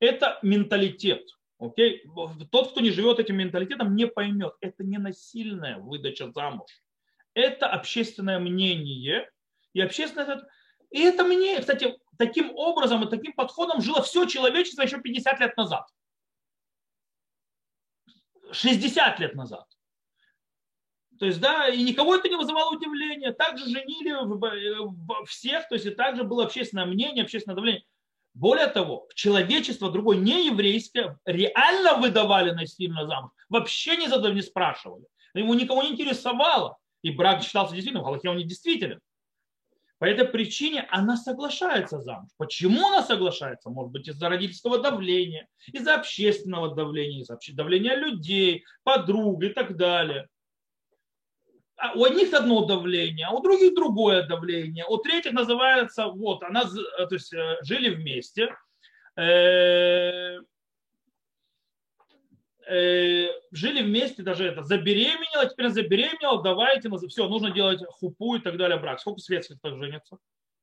Это менталитет. Окей? Тот, кто не живет этим менталитетом, не поймет. Это не насильная выдача замуж. Это общественное мнение. И общественное... И это мнение, кстати, таким образом и таким подходом жило все человечество еще 50 лет назад. 60 лет назад. То есть, да, и никого это не вызывало удивления. Также женили всех, то есть и также было общественное мнение, общественное давление. Более того, человечество другое, не еврейское, реально выдавали насильно замуж. Вообще не задав, не спрашивали. Ему никого не интересовало. И брак считался действительно, в Галахе он не действителен. По этой причине она соглашается замуж. Почему она соглашается? Может быть, из-за родительского давления, из-за общественного давления, из-за давления людей, подруг и так далее. А у одних одно давление, а у других другое давление. У третьих называется, вот, она, то есть жили вместе, э, э, жили вместе, даже это, забеременела, теперь забеременела, давайте, все, нужно делать хупу и так далее, брак. Сколько светских так женится?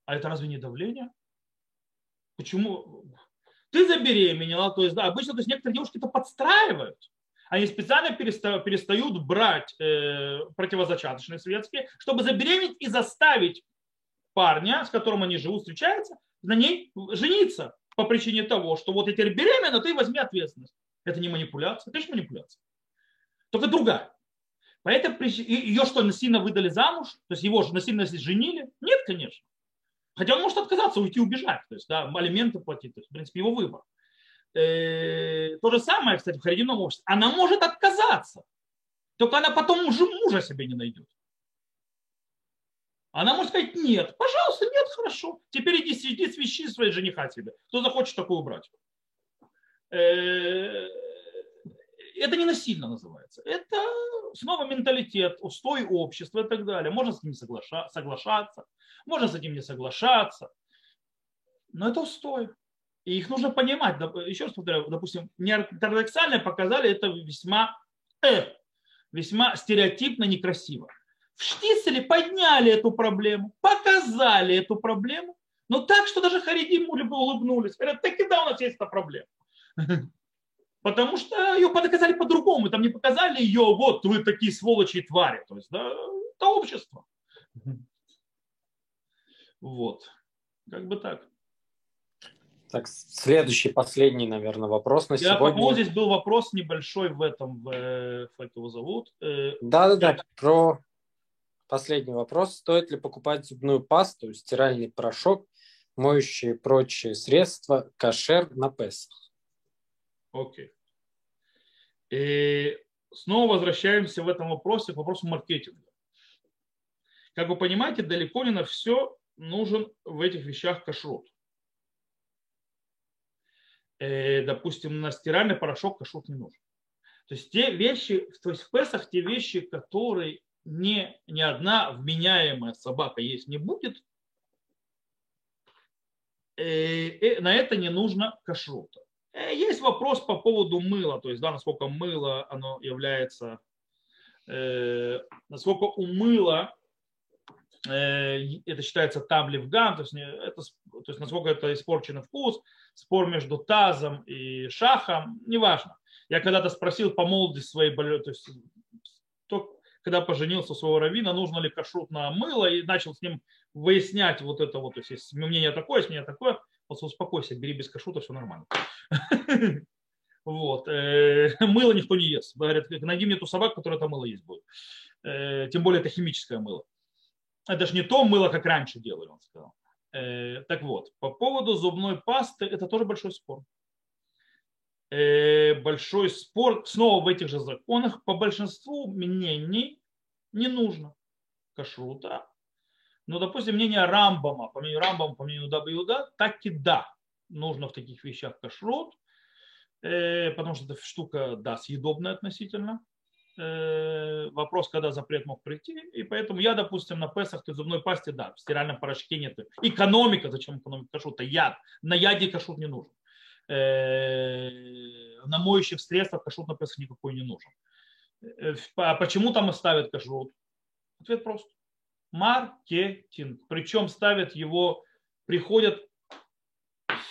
А это разве не давление? Почему? Ты забеременела, то есть, да, обычно, то есть некоторые девушки это подстраивают они специально перестают брать э, противозачаточные светские, чтобы забеременеть и заставить парня, с которым они живут, встречаются, на ней жениться по причине того, что вот я теперь беременна, ты возьми ответственность. Это не манипуляция, это же манипуляция. Только другая. Поэтому ее что, насильно выдали замуж? То есть его же насильно женили? Нет, конечно. Хотя он может отказаться, уйти, убежать. То есть, да, алименты платить. То есть, в принципе, его выбор э, то же самое, кстати, в харидимном обществе. Она может отказаться. Только она потом уже мужа себе не найдет. Она может сказать, нет, пожалуйста, нет, хорошо. Теперь иди, иди свищи своей жениха себе. Кто захочет такую убрать. Э, это не насильно называется. Это снова менталитет, устой общества и так далее. Можно с ним соглашаться, можно с этим не соглашаться. Но это устой. И их нужно понимать. Еще раз повторяю, допустим, неортодоксальные показали это весьма, э, весьма стереотипно некрасиво. В Штиселе подняли эту проблему, показали эту проблему, но так, что даже Харидим улыбнулись. Говорят, так и да, у нас есть эта проблема. Потому что ее показали по-другому. Там не показали ее, вот вы такие сволочи и твари. То есть, да, это общество. Вот. Как бы так. Так, следующий, последний, наверное, вопрос на Я сегодня. по здесь был вопрос небольшой в этом, в, э, как его зовут. Э, Да-да-да, про последний вопрос. Стоит ли покупать зубную пасту, стиральный порошок, моющие прочие средства, кошер на Песах? Окей. И снова возвращаемся в этом вопросе к вопросу маркетинга. Как вы понимаете, далеко не на все нужен в этих вещах кашрут. Э, допустим, на стиральный порошок кашрут не нужен. То есть те вещи, то есть в Песах те вещи, которые не, ни одна вменяемая собака есть не будет, э, э, на это не нужно кашрута. Есть вопрос по поводу мыла, то есть да, насколько мыло оно является, насколько у мыла это считается таблевган, то есть, это, то есть насколько это испорченный вкус, спор между тазом и шахом, неважно. Я когда-то спросил по молодости своей, то есть то, когда поженился у своего равина, нужно ли кашрут на мыло, и начал с ним выяснять вот это вот, то есть есть мнение такое, есть мнение такое, вот успокойся, бери без кашрута, все нормально. Вот. Э, мыло никто не ест. Говорят, найди мне ту собаку, которая это мыло есть будет. Э, тем более это химическое мыло. Это же не то мыло, как раньше делали, он сказал. Э, так вот, по поводу зубной пасты, это тоже большой спор. Э, большой спор, снова в этих же законах, по большинству мнений не нужно кашрута. Но, допустим, мнение Рамбама, по мнению Рамбама, по мнению Даба Иуда, так и да, нужно в таких вещах кашрут, э, потому что эта штука, да, съедобная относительно. Э, вопрос, когда запрет мог прийти. И поэтому я, допустим, на Песах, ты зубной пасте, да, в стиральном порошке нет. Экономика, зачем экономика кашрута? Яд. На яде кашрут не нужен. Э, на моющих средствах кашрут на Песах никакой не нужен. Э, а почему там ставят кашрут? Ответ прост. Маркетинг. Причем ставят его, приходят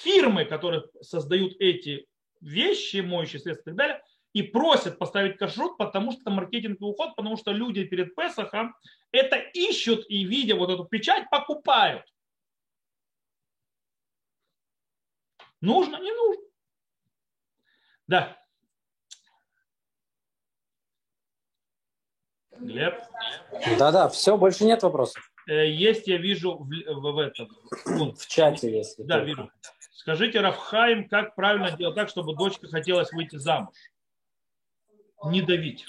фирмы, которые создают эти вещи, моющие средства и так далее, и просят поставить кашрут, потому что это маркетинговый уход, потому что люди перед Песохом это ищут и, видя вот эту печать, покупают. Нужно, не нужно. Да. Глеб? Да-да, все, больше нет вопросов. Э, есть, я вижу в, в, в этом. В чате, если. Да, только. вижу. Скажите, Рафхаим, как правильно делать так, чтобы дочка хотелось выйти замуж? Не давить.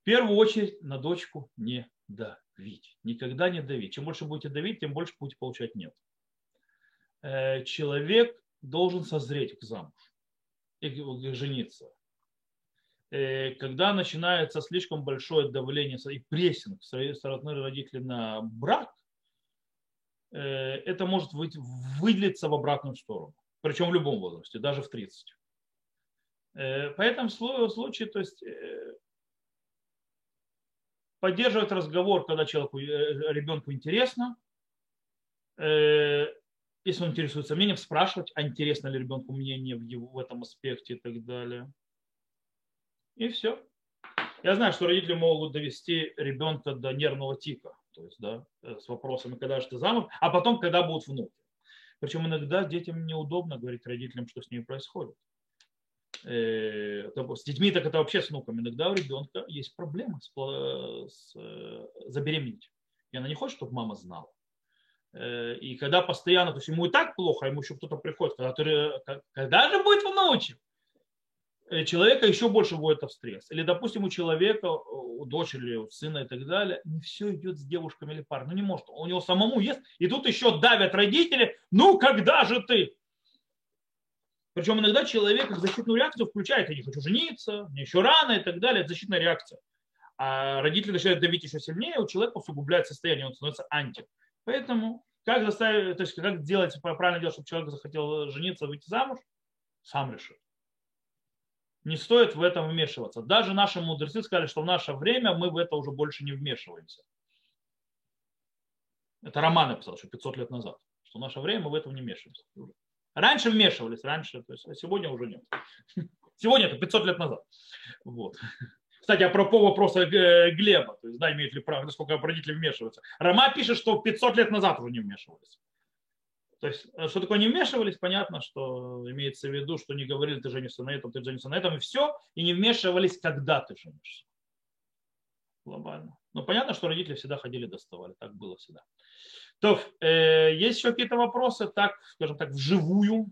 В первую очередь на дочку не давить. Никогда не давить. Чем больше будете давить, тем больше будете получать нет. Э, человек должен созреть к замуж и жениться. Э, когда начинается слишком большое давление и прессинг со стороны родителей на брак, э, это может выделиться в обратную сторону. Причем в любом возрасте, даже в 30. Поэтому в случае, то есть поддерживать разговор, когда человеку, ребенку интересно, если он интересуется мнением, спрашивать, а интересно ли ребенку мнение в, его, в этом аспекте и так далее. И все. Я знаю, что родители могут довести ребенка до нервного тика, то есть, да, э, с вопросами, когда же ты замуж, а потом, когда будут внуки. Причем иногда детям неудобно говорить родителям, что с ними происходит. Э, с детьми так это вообще с внуками. Иногда у ребенка есть проблемы с, с э, забеременеть. И она не хочет, чтобы мама знала. Э, и когда постоянно, то есть ему и так плохо, а ему еще кто-то приходит, когда, когда же будет внучек? Э, человека еще больше будет в стресс. Или, допустим, у человека, у дочери, у сына и так далее, не все идет с девушками или парой. Ну не может. У него самому есть. И тут еще давят родители. Ну когда же ты? Причем иногда человек как защитную реакцию включает. Я не хочу жениться, мне еще рано и так далее. Это защитная реакция. А родители начинают давить еще сильнее, у человека усугубляет состояние, он становится анти. Поэтому как заставить, то есть как делать, правильно делать, чтобы человек захотел жениться, выйти замуж, сам решит. Не стоит в этом вмешиваться. Даже наши мудрецы сказали, что в наше время мы в это уже больше не вмешиваемся. Это Роман написал, что 500 лет назад. Что в наше время мы в этом не вмешиваемся. Раньше вмешивались, раньше, то есть, а сегодня уже нет. Сегодня это 500 лет назад. Вот. Кстати, а про вопроса э, Глеба, то есть, да, имеет ли право, насколько родители вмешиваются. Рома пишет, что 500 лет назад уже не вмешивались. То есть, э, что такое не вмешивались, понятно, что имеется в виду, что не говорили, ты женишься на этом, ты женишься на этом, и все, и не вмешивались, когда ты женишься. Глобально. Но понятно, что родители всегда ходили, доставали, так было всегда. То, э, есть еще какие-то вопросы, так, скажем так, вживую?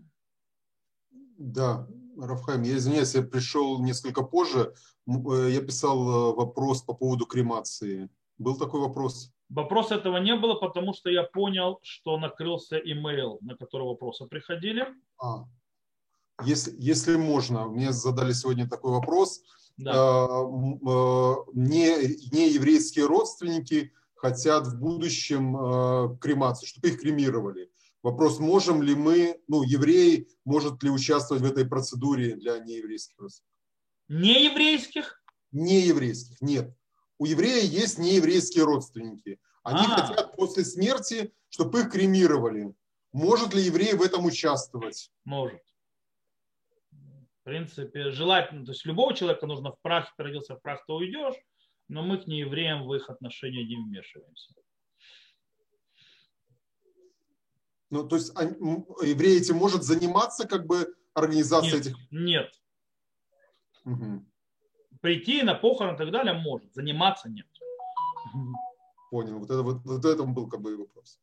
Да, Рафхайм, я извиняюсь, я пришел несколько позже. Э, я писал э, вопрос по поводу кремации. Был такой вопрос? Вопрос этого не было, потому что я понял, что накрылся имейл, на который вопросы приходили. А, если, если можно, мне задали сегодня такой вопрос. Да. А, не, не еврейские родственники хотят в будущем а, кремацию, чтобы их кремировали. Вопрос, можем ли мы, ну, евреи, может ли участвовать в этой процедуре для нееврейских родственников? Нееврейских? Нееврейских, нет. У еврея есть нееврейские родственники. Они А-а-а. хотят после смерти, чтобы их кремировали. Может ли еврей в этом участвовать? Может. В принципе, желательно, то есть любого человека нужно в прах, ты родился в прах, то уйдешь, но мы к неевреям в их отношения не вмешиваемся. Ну, то есть еврей этим может заниматься, как бы, организацией нет, этих... Нет. Угу. Прийти на похорон и так далее может, заниматься нет. Понял. Вот это вот, вот это был как бы вопрос.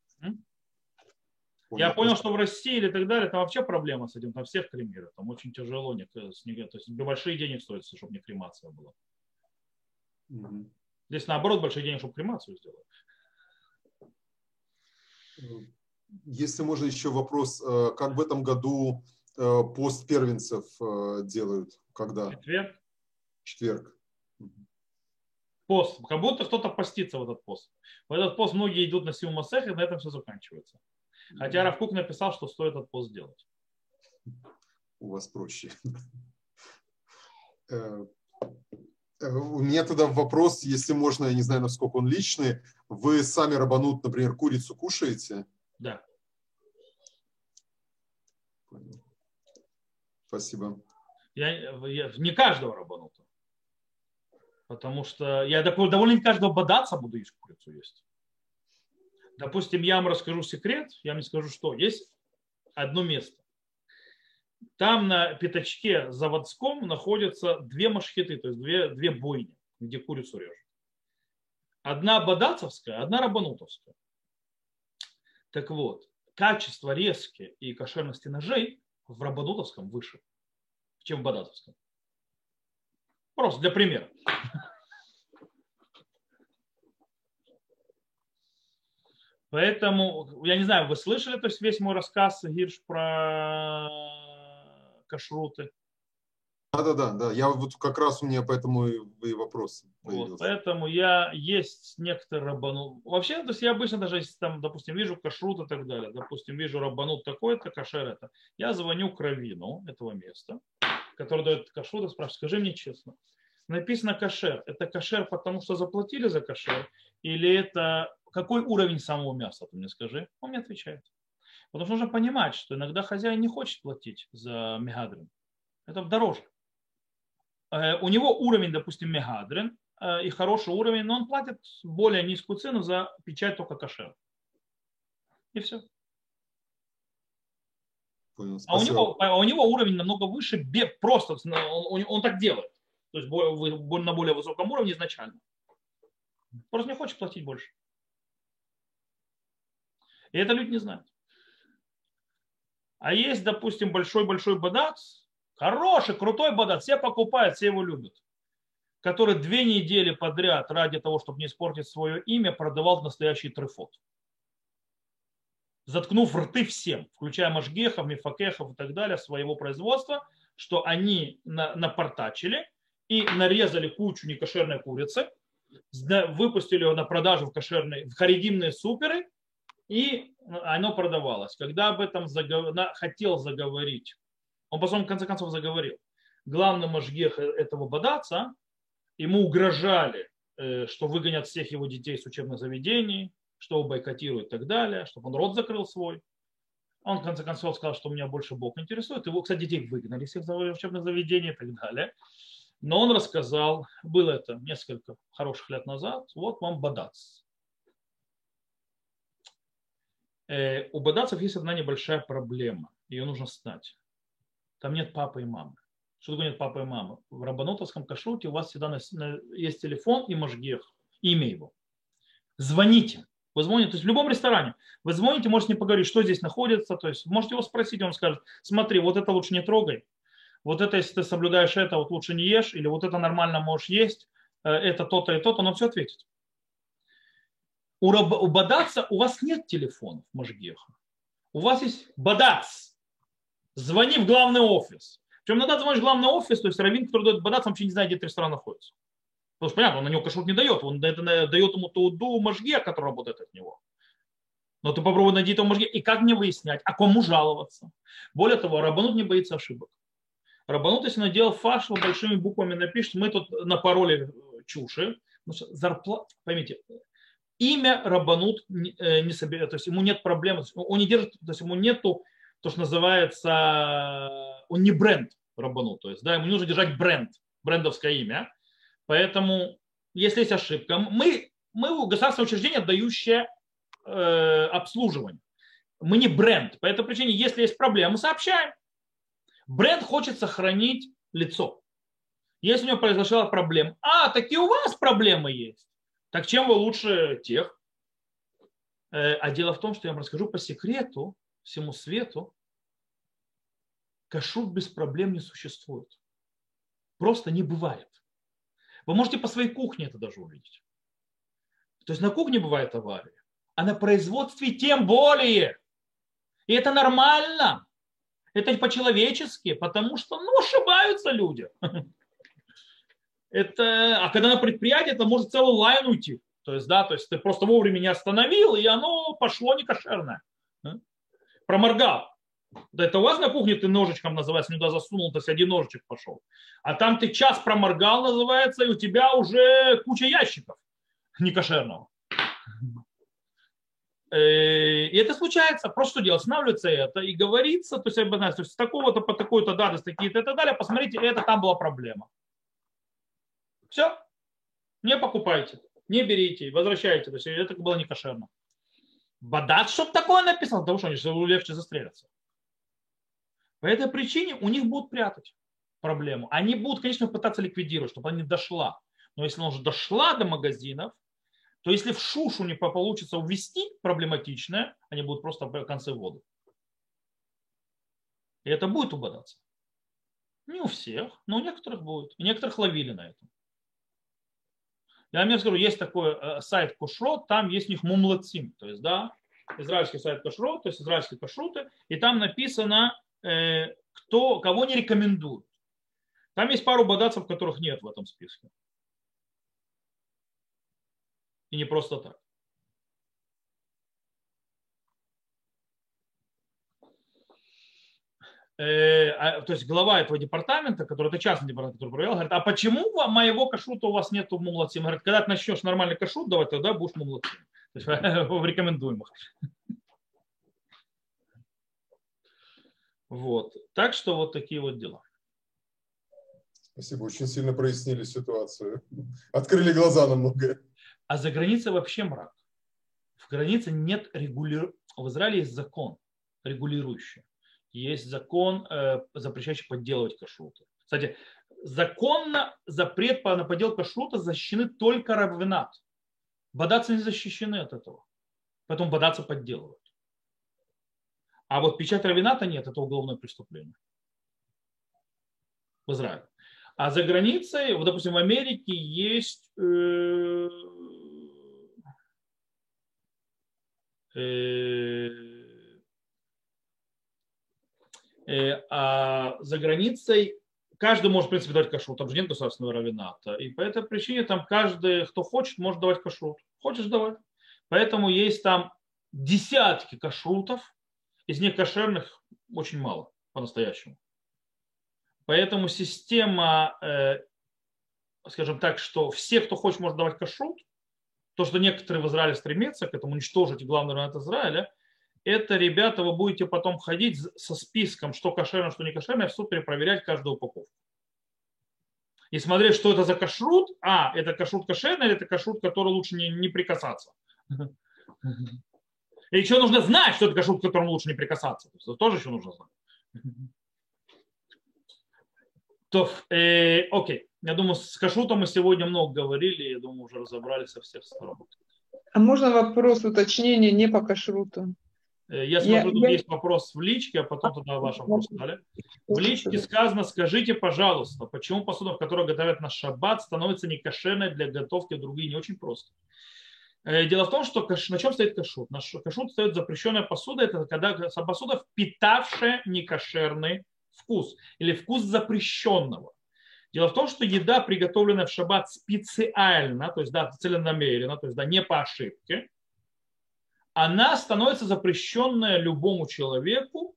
Понял. Я понял, что в России или так далее, там вообще проблема с этим, там всех кремируют, там очень тяжело, нет, с то есть большие денег стоит, чтобы не кремация была. Угу. Здесь наоборот большие денег, чтобы кремацию сделать. Если можно еще вопрос, э, как в этом году э, пост первенцев э, делают? Когда? Четверг. Четверг. Пост. Как будто кто-то постится в этот пост. В этот пост многие идут на силу Масех, и на этом все заканчивается. Хотя Равкук написал, что стоит этот пост сделать. У вас проще. У меня тогда вопрос, если можно, я не знаю, насколько он личный. Вы сами рабанут, например, курицу кушаете? Да. Понял. Спасибо. Я, я не каждого рабанута. Потому что я довольно не каждого бодаться буду есть курицу есть. Допустим, я вам расскажу секрет, я вам скажу, что есть одно место. Там на пятачке заводском находятся две машхеты, то есть две, две бойни, где курицу режут. Одна бадацовская, одна рабанутовская. Так вот, качество резки и кошерности ножей в Рабанутовском выше, чем в Бадатовском. Просто для примера. Поэтому, я не знаю, вы слышали то есть весь мой рассказ, Гирш, про кашруты? Да, да, да, да. Я вот как раз у меня поэтому и вопрос. Вот, поэтому я есть некоторые рабанут. Вообще, то есть я обычно даже если там, допустим, вижу кашрут и так далее, допустим, вижу рабанут такой-то, кашер это, я звоню к раввину этого места, который дает кашрут и спрашиваю, скажи мне честно, написано кашер, это кашер, потому что заплатили за кашер, или это какой уровень самого мяса, ты мне скажи? Он мне отвечает. Потому что нужно понимать, что иногда хозяин не хочет платить за мегадрин. Это дороже. Э, у него уровень, допустим, мегадрин э, и хороший уровень, но он платит более низкую цену за печать только кошер. И все. Понял, а, у него, а у него уровень намного выше, просто он, он так делает. То есть на более высоком уровне изначально. Просто не хочет платить больше. И это люди не знают. А есть, допустим, большой-большой бадац, Хороший, крутой бодат, все покупают, все его любят. Который две недели подряд ради того, чтобы не испортить свое имя, продавал настоящий трефот. Заткнув рты всем, включая Машгехов, Мифакехов и так далее, своего производства, что они напортачили и нарезали кучу некошерной курицы, выпустили ее на продажу в, кошерные, в харидимные суперы, и оно продавалось. Когда об этом заговор... хотел заговорить он потом в конце концов заговорил. Главный мажгех этого бадаца, ему угрожали, э, что выгонят всех его детей с учебных заведений, что его бойкотируют и так далее, чтобы он рот закрыл свой. Он, в конце концов, сказал, что меня больше Бог интересует. Его, кстати, детей выгнали из всех учебных заведений и так далее. Но он рассказал, было это несколько хороших лет назад, вот вам бадац. Э, у бадацев есть одна небольшая проблема, ее нужно знать. Там нет папы и мамы. Что такое нет папы и мамы? В рабанутовском кашруте у вас всегда есть телефон и можгех, имя его. Звоните. Вы звоните, то есть в любом ресторане. Вы звоните, можете не поговорить, что здесь находится. То есть можете его спросить, он скажет, смотри, вот это лучше не трогай. Вот это, если ты соблюдаешь это, вот лучше не ешь. Или вот это нормально можешь есть. Э, это то-то и то-то. Он все ответит. У, раб, у бадаца у вас нет телефонов Можгеха. У вас есть бадац. Звони в главный офис. Причем иногда звонишь в главный офис, то есть раввин, который дает бадац, вообще не знает, где ресторан находится. Потому что, понятно, он на него кашрут не дает, он это дает ему тууду мажге, который работает от него. Но ты попробуй найти этого мажге. И как мне выяснять, а кому жаловаться? Более того, Рабанут не боится ошибок. Рабанут, если наделал фашл, большими буквами напишет, мы тут напороли чуши. Зарплата, поймите, имя Рабанут не, не соберет, то есть ему нет проблем, он не держит, то есть ему нету то, что называется, он не бренд Рабанут, то есть да, ему нужно держать бренд, брендовское имя. Поэтому, если есть ошибка, мы, мы государственное учреждение, дающее э, обслуживание. Мы не бренд. По этой причине, если есть проблемы, мы сообщаем. Бренд хочет сохранить лицо. Если у него произошла проблема, а, такие у вас проблемы есть. Так чем вы лучше тех? Э, а дело в том, что я вам расскажу по секрету всему свету, кашрут без проблем не существует. Просто не бывает. Вы можете по своей кухне это даже увидеть. То есть на кухне бывает авария, а на производстве тем более. И это нормально. Это по-человечески, потому что ну, ошибаются люди. Это, а когда на предприятии, это может целый лайн уйти. То есть, да, то есть ты просто вовремя не остановил, и оно пошло некошерное. Проморгал. Да это у вас на кухне ты ножичком называется, туда засунул, то есть один ножичек пошел. А там ты час проморгал, называется, и у тебя уже куча ящиков некошерного. Э, и это случается, просто что делать, останавливается это и говорится, то есть, то есть с такого-то по такой-то даты, с такие-то и так далее, посмотрите, это там была проблема. Все, не покупайте, не берите, возвращайте, то есть это было не кошерно. Бадат, чтобы такое написано, потому что они легче застрелятся. По этой причине у них будут прятать проблему. Они будут, конечно, пытаться ликвидировать, чтобы она не дошла. Но если она уже дошла до магазинов, то если в шушу не получится увести проблематичное, они будут просто в конце воды. И это будет убадаться. Не у всех, но у некоторых будет. И некоторых ловили на этом. Я вам скажу, есть такой э, сайт Кушрот, там есть у них мумлацим, то есть, да, израильский сайт Кушрот, то есть израильские кашруты, и там написано, Э, кто, кого не рекомендуют. Там есть пару бадацев, которых нет в этом списке. И не просто так. Э, а, то есть глава этого департамента, который это частный департамент, который проверял, говорит, а почему моего кашрута у вас нету мумлацим? Говорит, когда ты начнешь нормальный кашрут давать, тогда будешь мумлацим. То есть в рекомендуемых. Вот. Так что вот такие вот дела. Спасибо, очень сильно прояснили ситуацию. Открыли глаза на многое. А за границей вообще мрак. В границе нет регулирования. В Израиле есть закон регулирующий. Есть закон, э, запрещающий подделывать кашруты. Кстати, законно запрет на подделку кашрута защищены только раввинат. Бадацы не защищены от этого. Поэтому бадацы подделывают. А вот печать равината нет, это уголовное преступление в Израиле. А за границей, вот, допустим, в Америке есть э, э, э, а за границей каждый может, в принципе, давать кашрут. Там же нет государственного равината. И по этой причине там каждый, кто хочет, может давать кашрут. Хочешь давать. Поэтому есть там десятки кашрутов, из них кошерных очень мало по-настоящему. Поэтому система, э, скажем так, что все, кто хочет, может давать кашрут, то, что некоторые в Израиле стремятся к этому, уничтожить главный район Израиля, это, ребята, вы будете потом ходить со списком, что кошерно, что не кошерно, и в суд перепроверять каждую упаковку. И смотреть, что это за кашрут. А, это кашрут кошерный или это кашрут, который лучше не, не прикасаться. И еще нужно знать, что это кашрут, к которому лучше не прикасаться. Это тоже еще нужно знать. То, э, окей. Я думаю, с кашрутом мы сегодня много говорили. Я думаю, уже разобрались со всех сторон. А можно вопрос уточнения не по кашруту? Э, я смотрю, я, тут я... есть вопрос в личке, а потом тогда ваш вопрос дали. В личке сказано, скажите, пожалуйста, почему посуда, в которой готовят на шаббат, становится не кошерной для готовки, другие не очень просто. Э, дело в том, что на чем стоит кашут? На кашут стоит запрещенная посуда, это когда посуда, впитавшая некошерный вкус или вкус запрещенного. Дело в том, что еда, приготовленная в шаббат специально, то есть да, целенамеренно, то есть да, не по ошибке, она становится запрещенная любому человеку,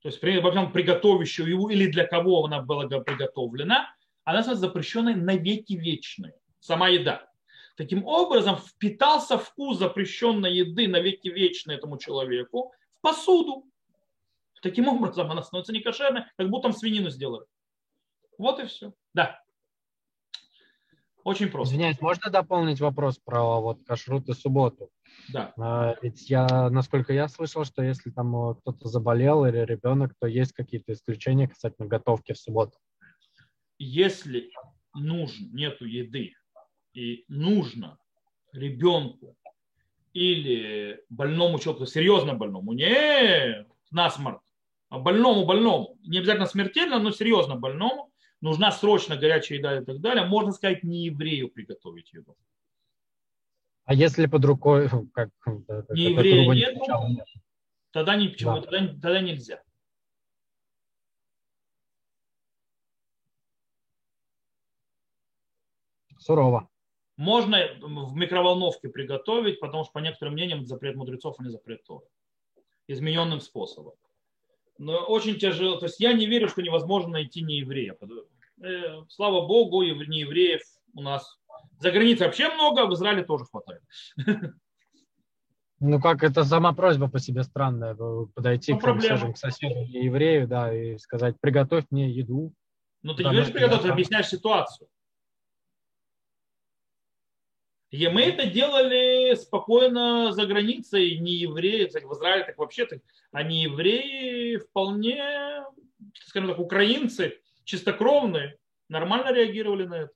то есть возьмем приготовящую его или для кого она была приготовлена, она становится запрещенной на веки вечные, сама еда. Таким образом, впитался вкус запрещенной еды на веки вечные этому человеку в посуду. Таким образом, она становится некошерной, как будто там свинину сделали. Вот и все. Да. Очень просто. Извиняюсь, можно дополнить вопрос про вот кашрут и субботу? Да. А, ведь я, насколько я слышал, что если там э, кто-то заболел или ребенок, то есть какие-то исключения касательно готовки в субботу. Если нужно, нету еды и нужно ребенку или больному человеку, серьезно больному, не насморк, а больному больному, не обязательно смертельно, но серьезно больному, нужна срочно горячая еда и так далее, можно сказать, не еврею приготовить еду. А если под рукой, как не еврея нет, нет, тогда, не, почему, да. тогда, тогда нельзя. Сурово. Можно в микроволновке приготовить, потому что по некоторым мнениям запрет мудрецов, а не запрет Торы. Измененным способом. Но очень тяжело. То есть я не верю, что невозможно найти не еврея. Э, слава Богу, не евреев у нас за границей вообще много, в Израиле тоже хватает. Ну как это сама просьба по себе странная, подойти ну, к, скажем, к соседу еврею, да, и сказать, приготовь мне еду. Ну ты не говоришь приготовь, ты объясняешь ситуацию. И мы это делали спокойно за границей, не евреи, кстати, в Израиле так вообще, так, а не евреи вполне, скажем так, украинцы, чистокровные, нормально реагировали на это.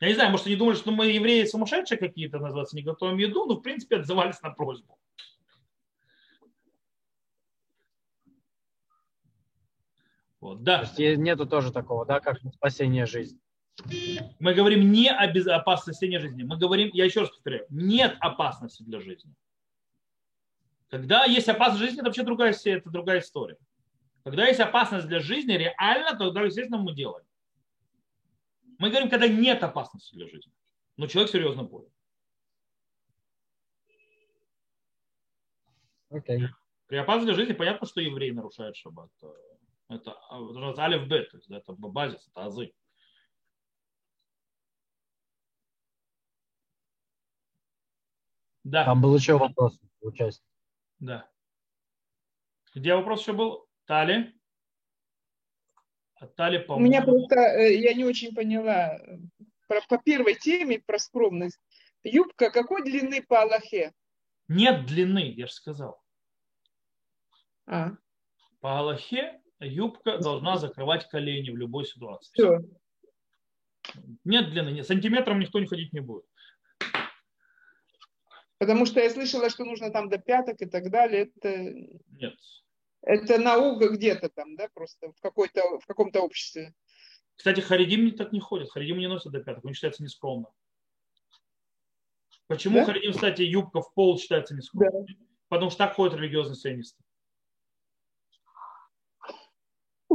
Я не знаю, может, они думали, что мы евреи сумасшедшие какие-то, называться, не готовим еду, но, в принципе, отзывались на просьбу. Вот, да. То есть нету тоже такого, да, как спасение жизни. Мы говорим не о безопасности жизни. Мы говорим, я еще раз повторяю, нет опасности для жизни. Когда есть опасность жизни, это вообще другая, это другая история. Когда есть опасность для жизни, реально, тогда, естественно, мы делаем. Мы говорим, когда нет опасности для жизни. Но человек серьезно болен. Okay. При опасности для жизни понятно, что еврей нарушает шаббат. Это, это алиф бет, то есть это базис, это азы. Да. Там был еще вопрос участия. Да. Где вопрос еще был? Тали? Тали, по У меня просто, э, я не очень поняла, про, по первой теме, про скромность. Юбка какой длины по Аллахе? Нет длины, я же сказал. А. По Аллахе юбка должна закрывать колени в любой ситуации. Все. Нет длины, нет. сантиметром никто не ходить не будет. Потому что я слышала, что нужно там до пяток и так далее. Это... Нет. Это наука где-то там, да, просто в, какой-то, в каком-то обществе. Кстати, харидим не так не ходит. Харидим не носит до пяток, он считается нескромным. Почему да? харидим, кстати, юбка в пол считается нескромным? Да. Потому что так ходят религиозные сионисты.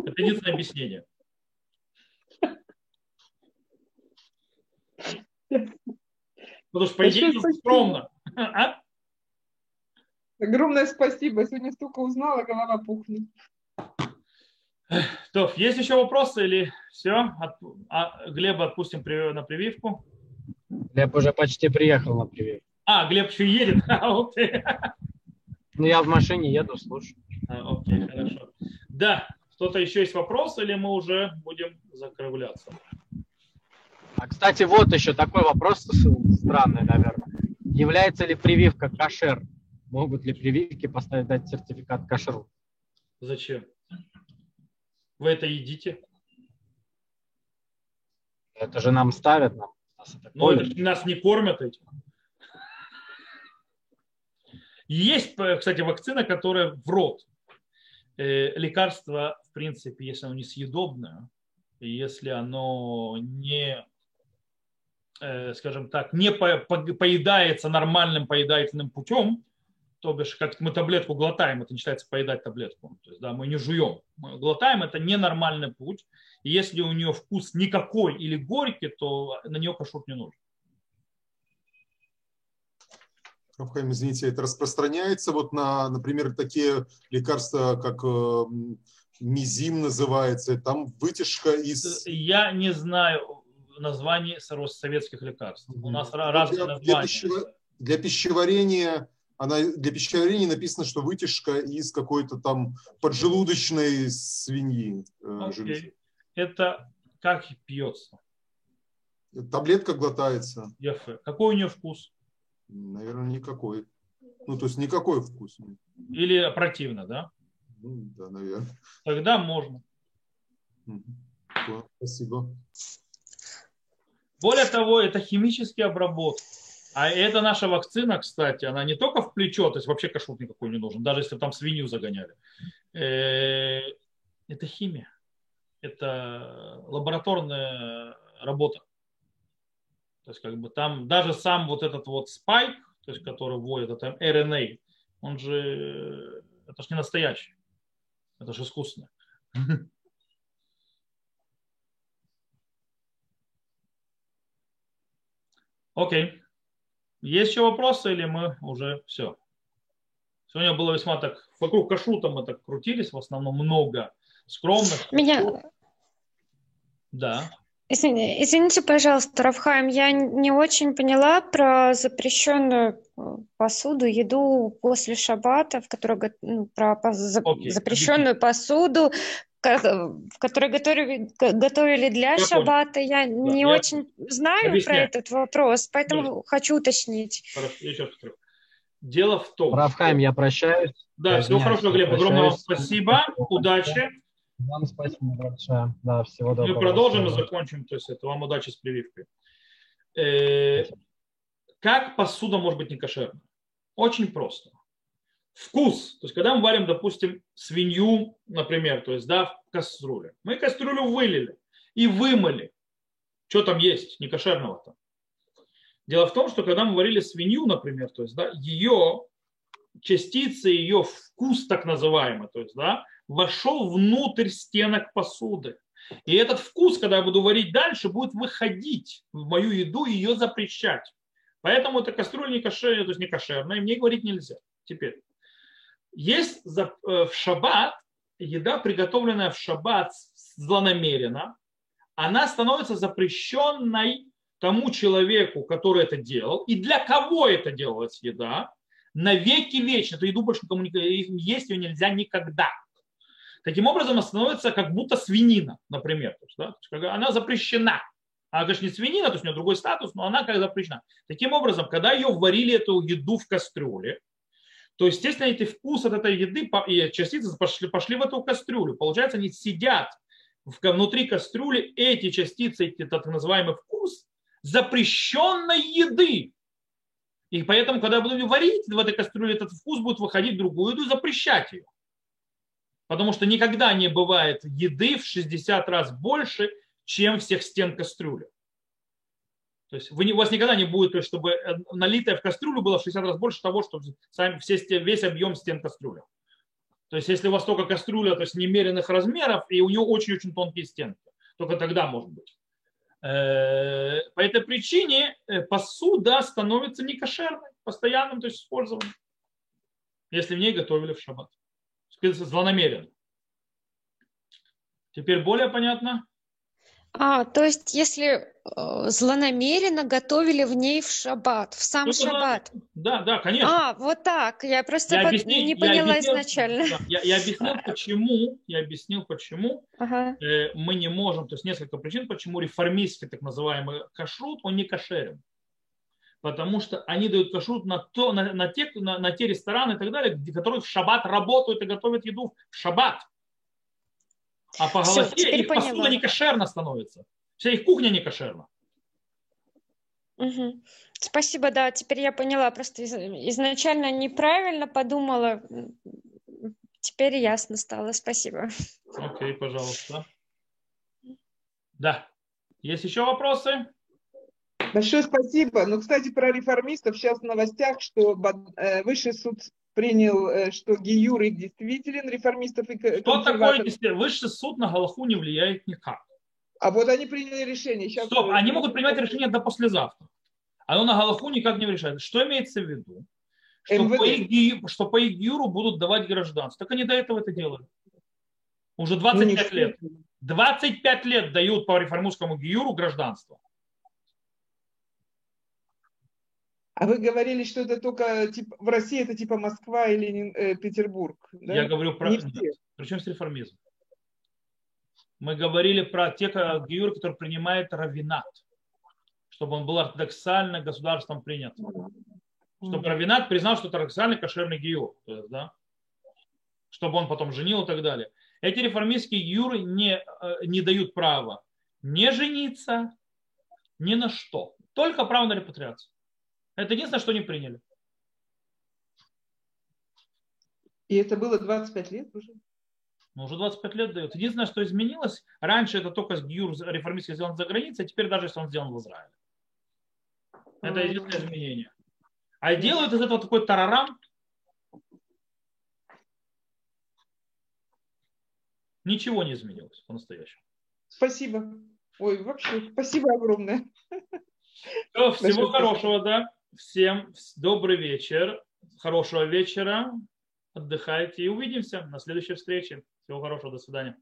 Это единственное объяснение. Потому что, по идее, это скромно. А? Огромное спасибо. Сегодня столько узнала, голова пухнет. То, есть еще вопросы или все? От, а, Глеба отпустим на прививку? Глеб уже почти приехал на привет. А, Глеб еще едет? Ну, я в машине еду, слушаю. А, окей, хорошо. Да, кто-то еще есть вопрос, или мы уже будем закругляться? А, кстати, вот еще такой вопрос странный, наверное. Является ли прививка кашер? Могут ли прививки поставить дать сертификат кашеру? Зачем? Вы это едите? Это же нам ставят. Нам, нас это ну, это нас не кормят этим. Есть, кстати, вакцина, которая в рот. Э, лекарство, в принципе, если оно несъедобное, если оно не, э, скажем так, не поедается нормальным поедательным путем, то бишь, как мы таблетку глотаем, это не считается поедать таблетку. То есть, да, мы не жуем. Мы глотаем, это ненормальный путь. И если у нее вкус никакой или горький, то на нее кашрут не нужен. Рафхайм, извините, это распространяется вот на, например, такие лекарства, как э, мизим называется, там вытяжка из... Я не знаю названий советских лекарств. У нас для, разные названия. Для, пищево... для пищеварения она для пищеварения написано, что вытяжка из какой-то там поджелудочной свиньи. Okay. Э, это как пьется? Таблетка глотается. Ефе. Какой у нее вкус? Наверное, никакой. Ну, то есть никакой вкус. Или противно, да? Ну, да, наверное. Тогда можно. Спасибо. Более того, это химический обработка. А это наша вакцина, кстати, она не только в плечо, то есть вообще кашрут никакой не нужен, даже если там свинью загоняли. Э, это химия. Это лабораторная работа. То есть как бы там даже сам вот этот вот спайк, то есть который вводит, это RNA, он же, это же не настоящий. Это же искусственно. Окей. Okay. Есть еще вопросы или мы уже все? Сегодня было весьма так, вокруг кашрута мы так крутились, в основном много скромных. Меня... Да. Извините, пожалуйста, Рафхайм, я не очень поняла про запрещенную посуду, еду после шаббата, в которой, ну, про okay. запрещенную посуду, в которой готовили, готовили для я шаббата. Я да, не я очень знаю объясняю. про этот вопрос, поэтому да. хочу уточнить. Хорошо, я сейчас повторю. Дело в том... Равхайм, я прощаюсь. Да, всего хорошего, Глеб. Огромное вам спасибо. Удачи. Вам спасибо большое. Да, всего доброго. Мы продолжим и закончим. То есть это вам удачи с прививкой. Э, как посуда может быть не кошерной? Очень просто вкус. То есть, когда мы варим, допустим, свинью, например, то есть, да, в кастрюле. Мы кастрюлю вылили и вымыли. Что там есть, не кошерного-то? Дело в том, что когда мы варили свинью, например, то есть, да, ее частицы, ее вкус так называемый, то есть, да, вошел внутрь стенок посуды. И этот вкус, когда я буду варить дальше, будет выходить в мою еду и ее запрещать. Поэтому эта кастрюля не кошерная, то есть не кошерная, мне говорить нельзя. Теперь. Есть э, в шаббат еда, приготовленная в шаббат злонамеренно, она становится запрещенной тому человеку, который это делал, и для кого это делалась еда, на веки вечно. Эту еду больше никому есть ее нельзя никогда. Таким образом, она становится как будто свинина, например. Она запрещена. Она, конечно, не свинина, то есть у нее другой статус, но она как запрещена. Таким образом, когда ее варили эту еду в кастрюле, то, естественно, эти вкус от этой еды и частицы пошли, пошли в эту кастрюлю. Получается, они сидят внутри кастрюли, эти частицы, эти так называемый вкус запрещенной еды. И поэтому, когда я буду варить в этой кастрюле, этот вкус будет выходить в другую еду и запрещать ее. Потому что никогда не бывает еды в 60 раз больше, чем всех стен кастрюли. То есть вы, у вас никогда не будет, то есть, чтобы э, налитое в кастрюлю было в 60 раз больше того, что сами, все, весь объем стен кастрюли. То есть если у вас только кастрюля то есть немеренных размеров, и у нее очень-очень тонкие стенки, только тогда может быть. Э, по этой причине э, посуда становится некошерной, постоянным то есть, использованием, если в ней готовили в шаббат. Злонамеренно. Теперь более понятно? А, то есть, если э, злонамеренно готовили в ней в шаббат, в сам ну, шаббат. Да, да, конечно. А, вот так. Я просто я под... объяснил, не поняла объяснил, изначально. Да, я, я объяснил, почему, я объяснил, почему ага. э, мы не можем, то есть несколько причин, почему реформистский так называемый кашрут, он не кошерен. Потому что они дают кашрут на, то, на, на, те, на, на те рестораны и так далее, которые в шаббат работают и готовят еду в шаббат. А по Все, их поняла. посуда не кошерно становится. Вся их кухня не кошерна. Угу. Спасибо, да, теперь я поняла. Просто изначально неправильно подумала. Теперь ясно стало. Спасибо. Окей, пожалуйста. Да. Есть еще вопросы? Большое спасибо. Ну, кстати, про реформистов сейчас в новостях, что э, Высший суд принял, э, что Гиюр действителен реформистов и Что такое, если высший суд на Галаху не влияет никак? А вот они приняли решение. Сейчас Стоп, они могут принимать решение до послезавтра. Оно на Галаху никак не решает. Что имеется в виду? Что по, их, что по их гиюру будут давать гражданство. Так они до этого это делали. Уже 25 ну, лет. 25 лет дают по реформистскому гиюру гражданство. А вы говорили, что это только типа, в России это типа Москва или э, Петербург. Да? Я говорю про... Причем с реформизм. Мы говорили про те гиюр, которые принимает равинат, чтобы он был ортодоксально государством принят. Чтобы равинат признал, что это ортодоксальный кошерный есть, да? Чтобы он потом женил и так далее. Эти реформистские гиюры не, э, не дают права не жениться ни на что. Только право на репатриацию. Это единственное, что не приняли. И это было 25 лет уже? Ну, уже 25 лет дают. Единственное, что изменилось, раньше это только гюр реформистский сделан за границей, а теперь даже если он сделан в Израиле. Это единственное изменение. А делают из этого такой тарарам. Ничего не изменилось по-настоящему. Спасибо. Ой, вообще, спасибо огромное. Все, всего хорошего, да. Всем добрый вечер, хорошего вечера, отдыхайте и увидимся на следующей встрече. Всего хорошего, до свидания.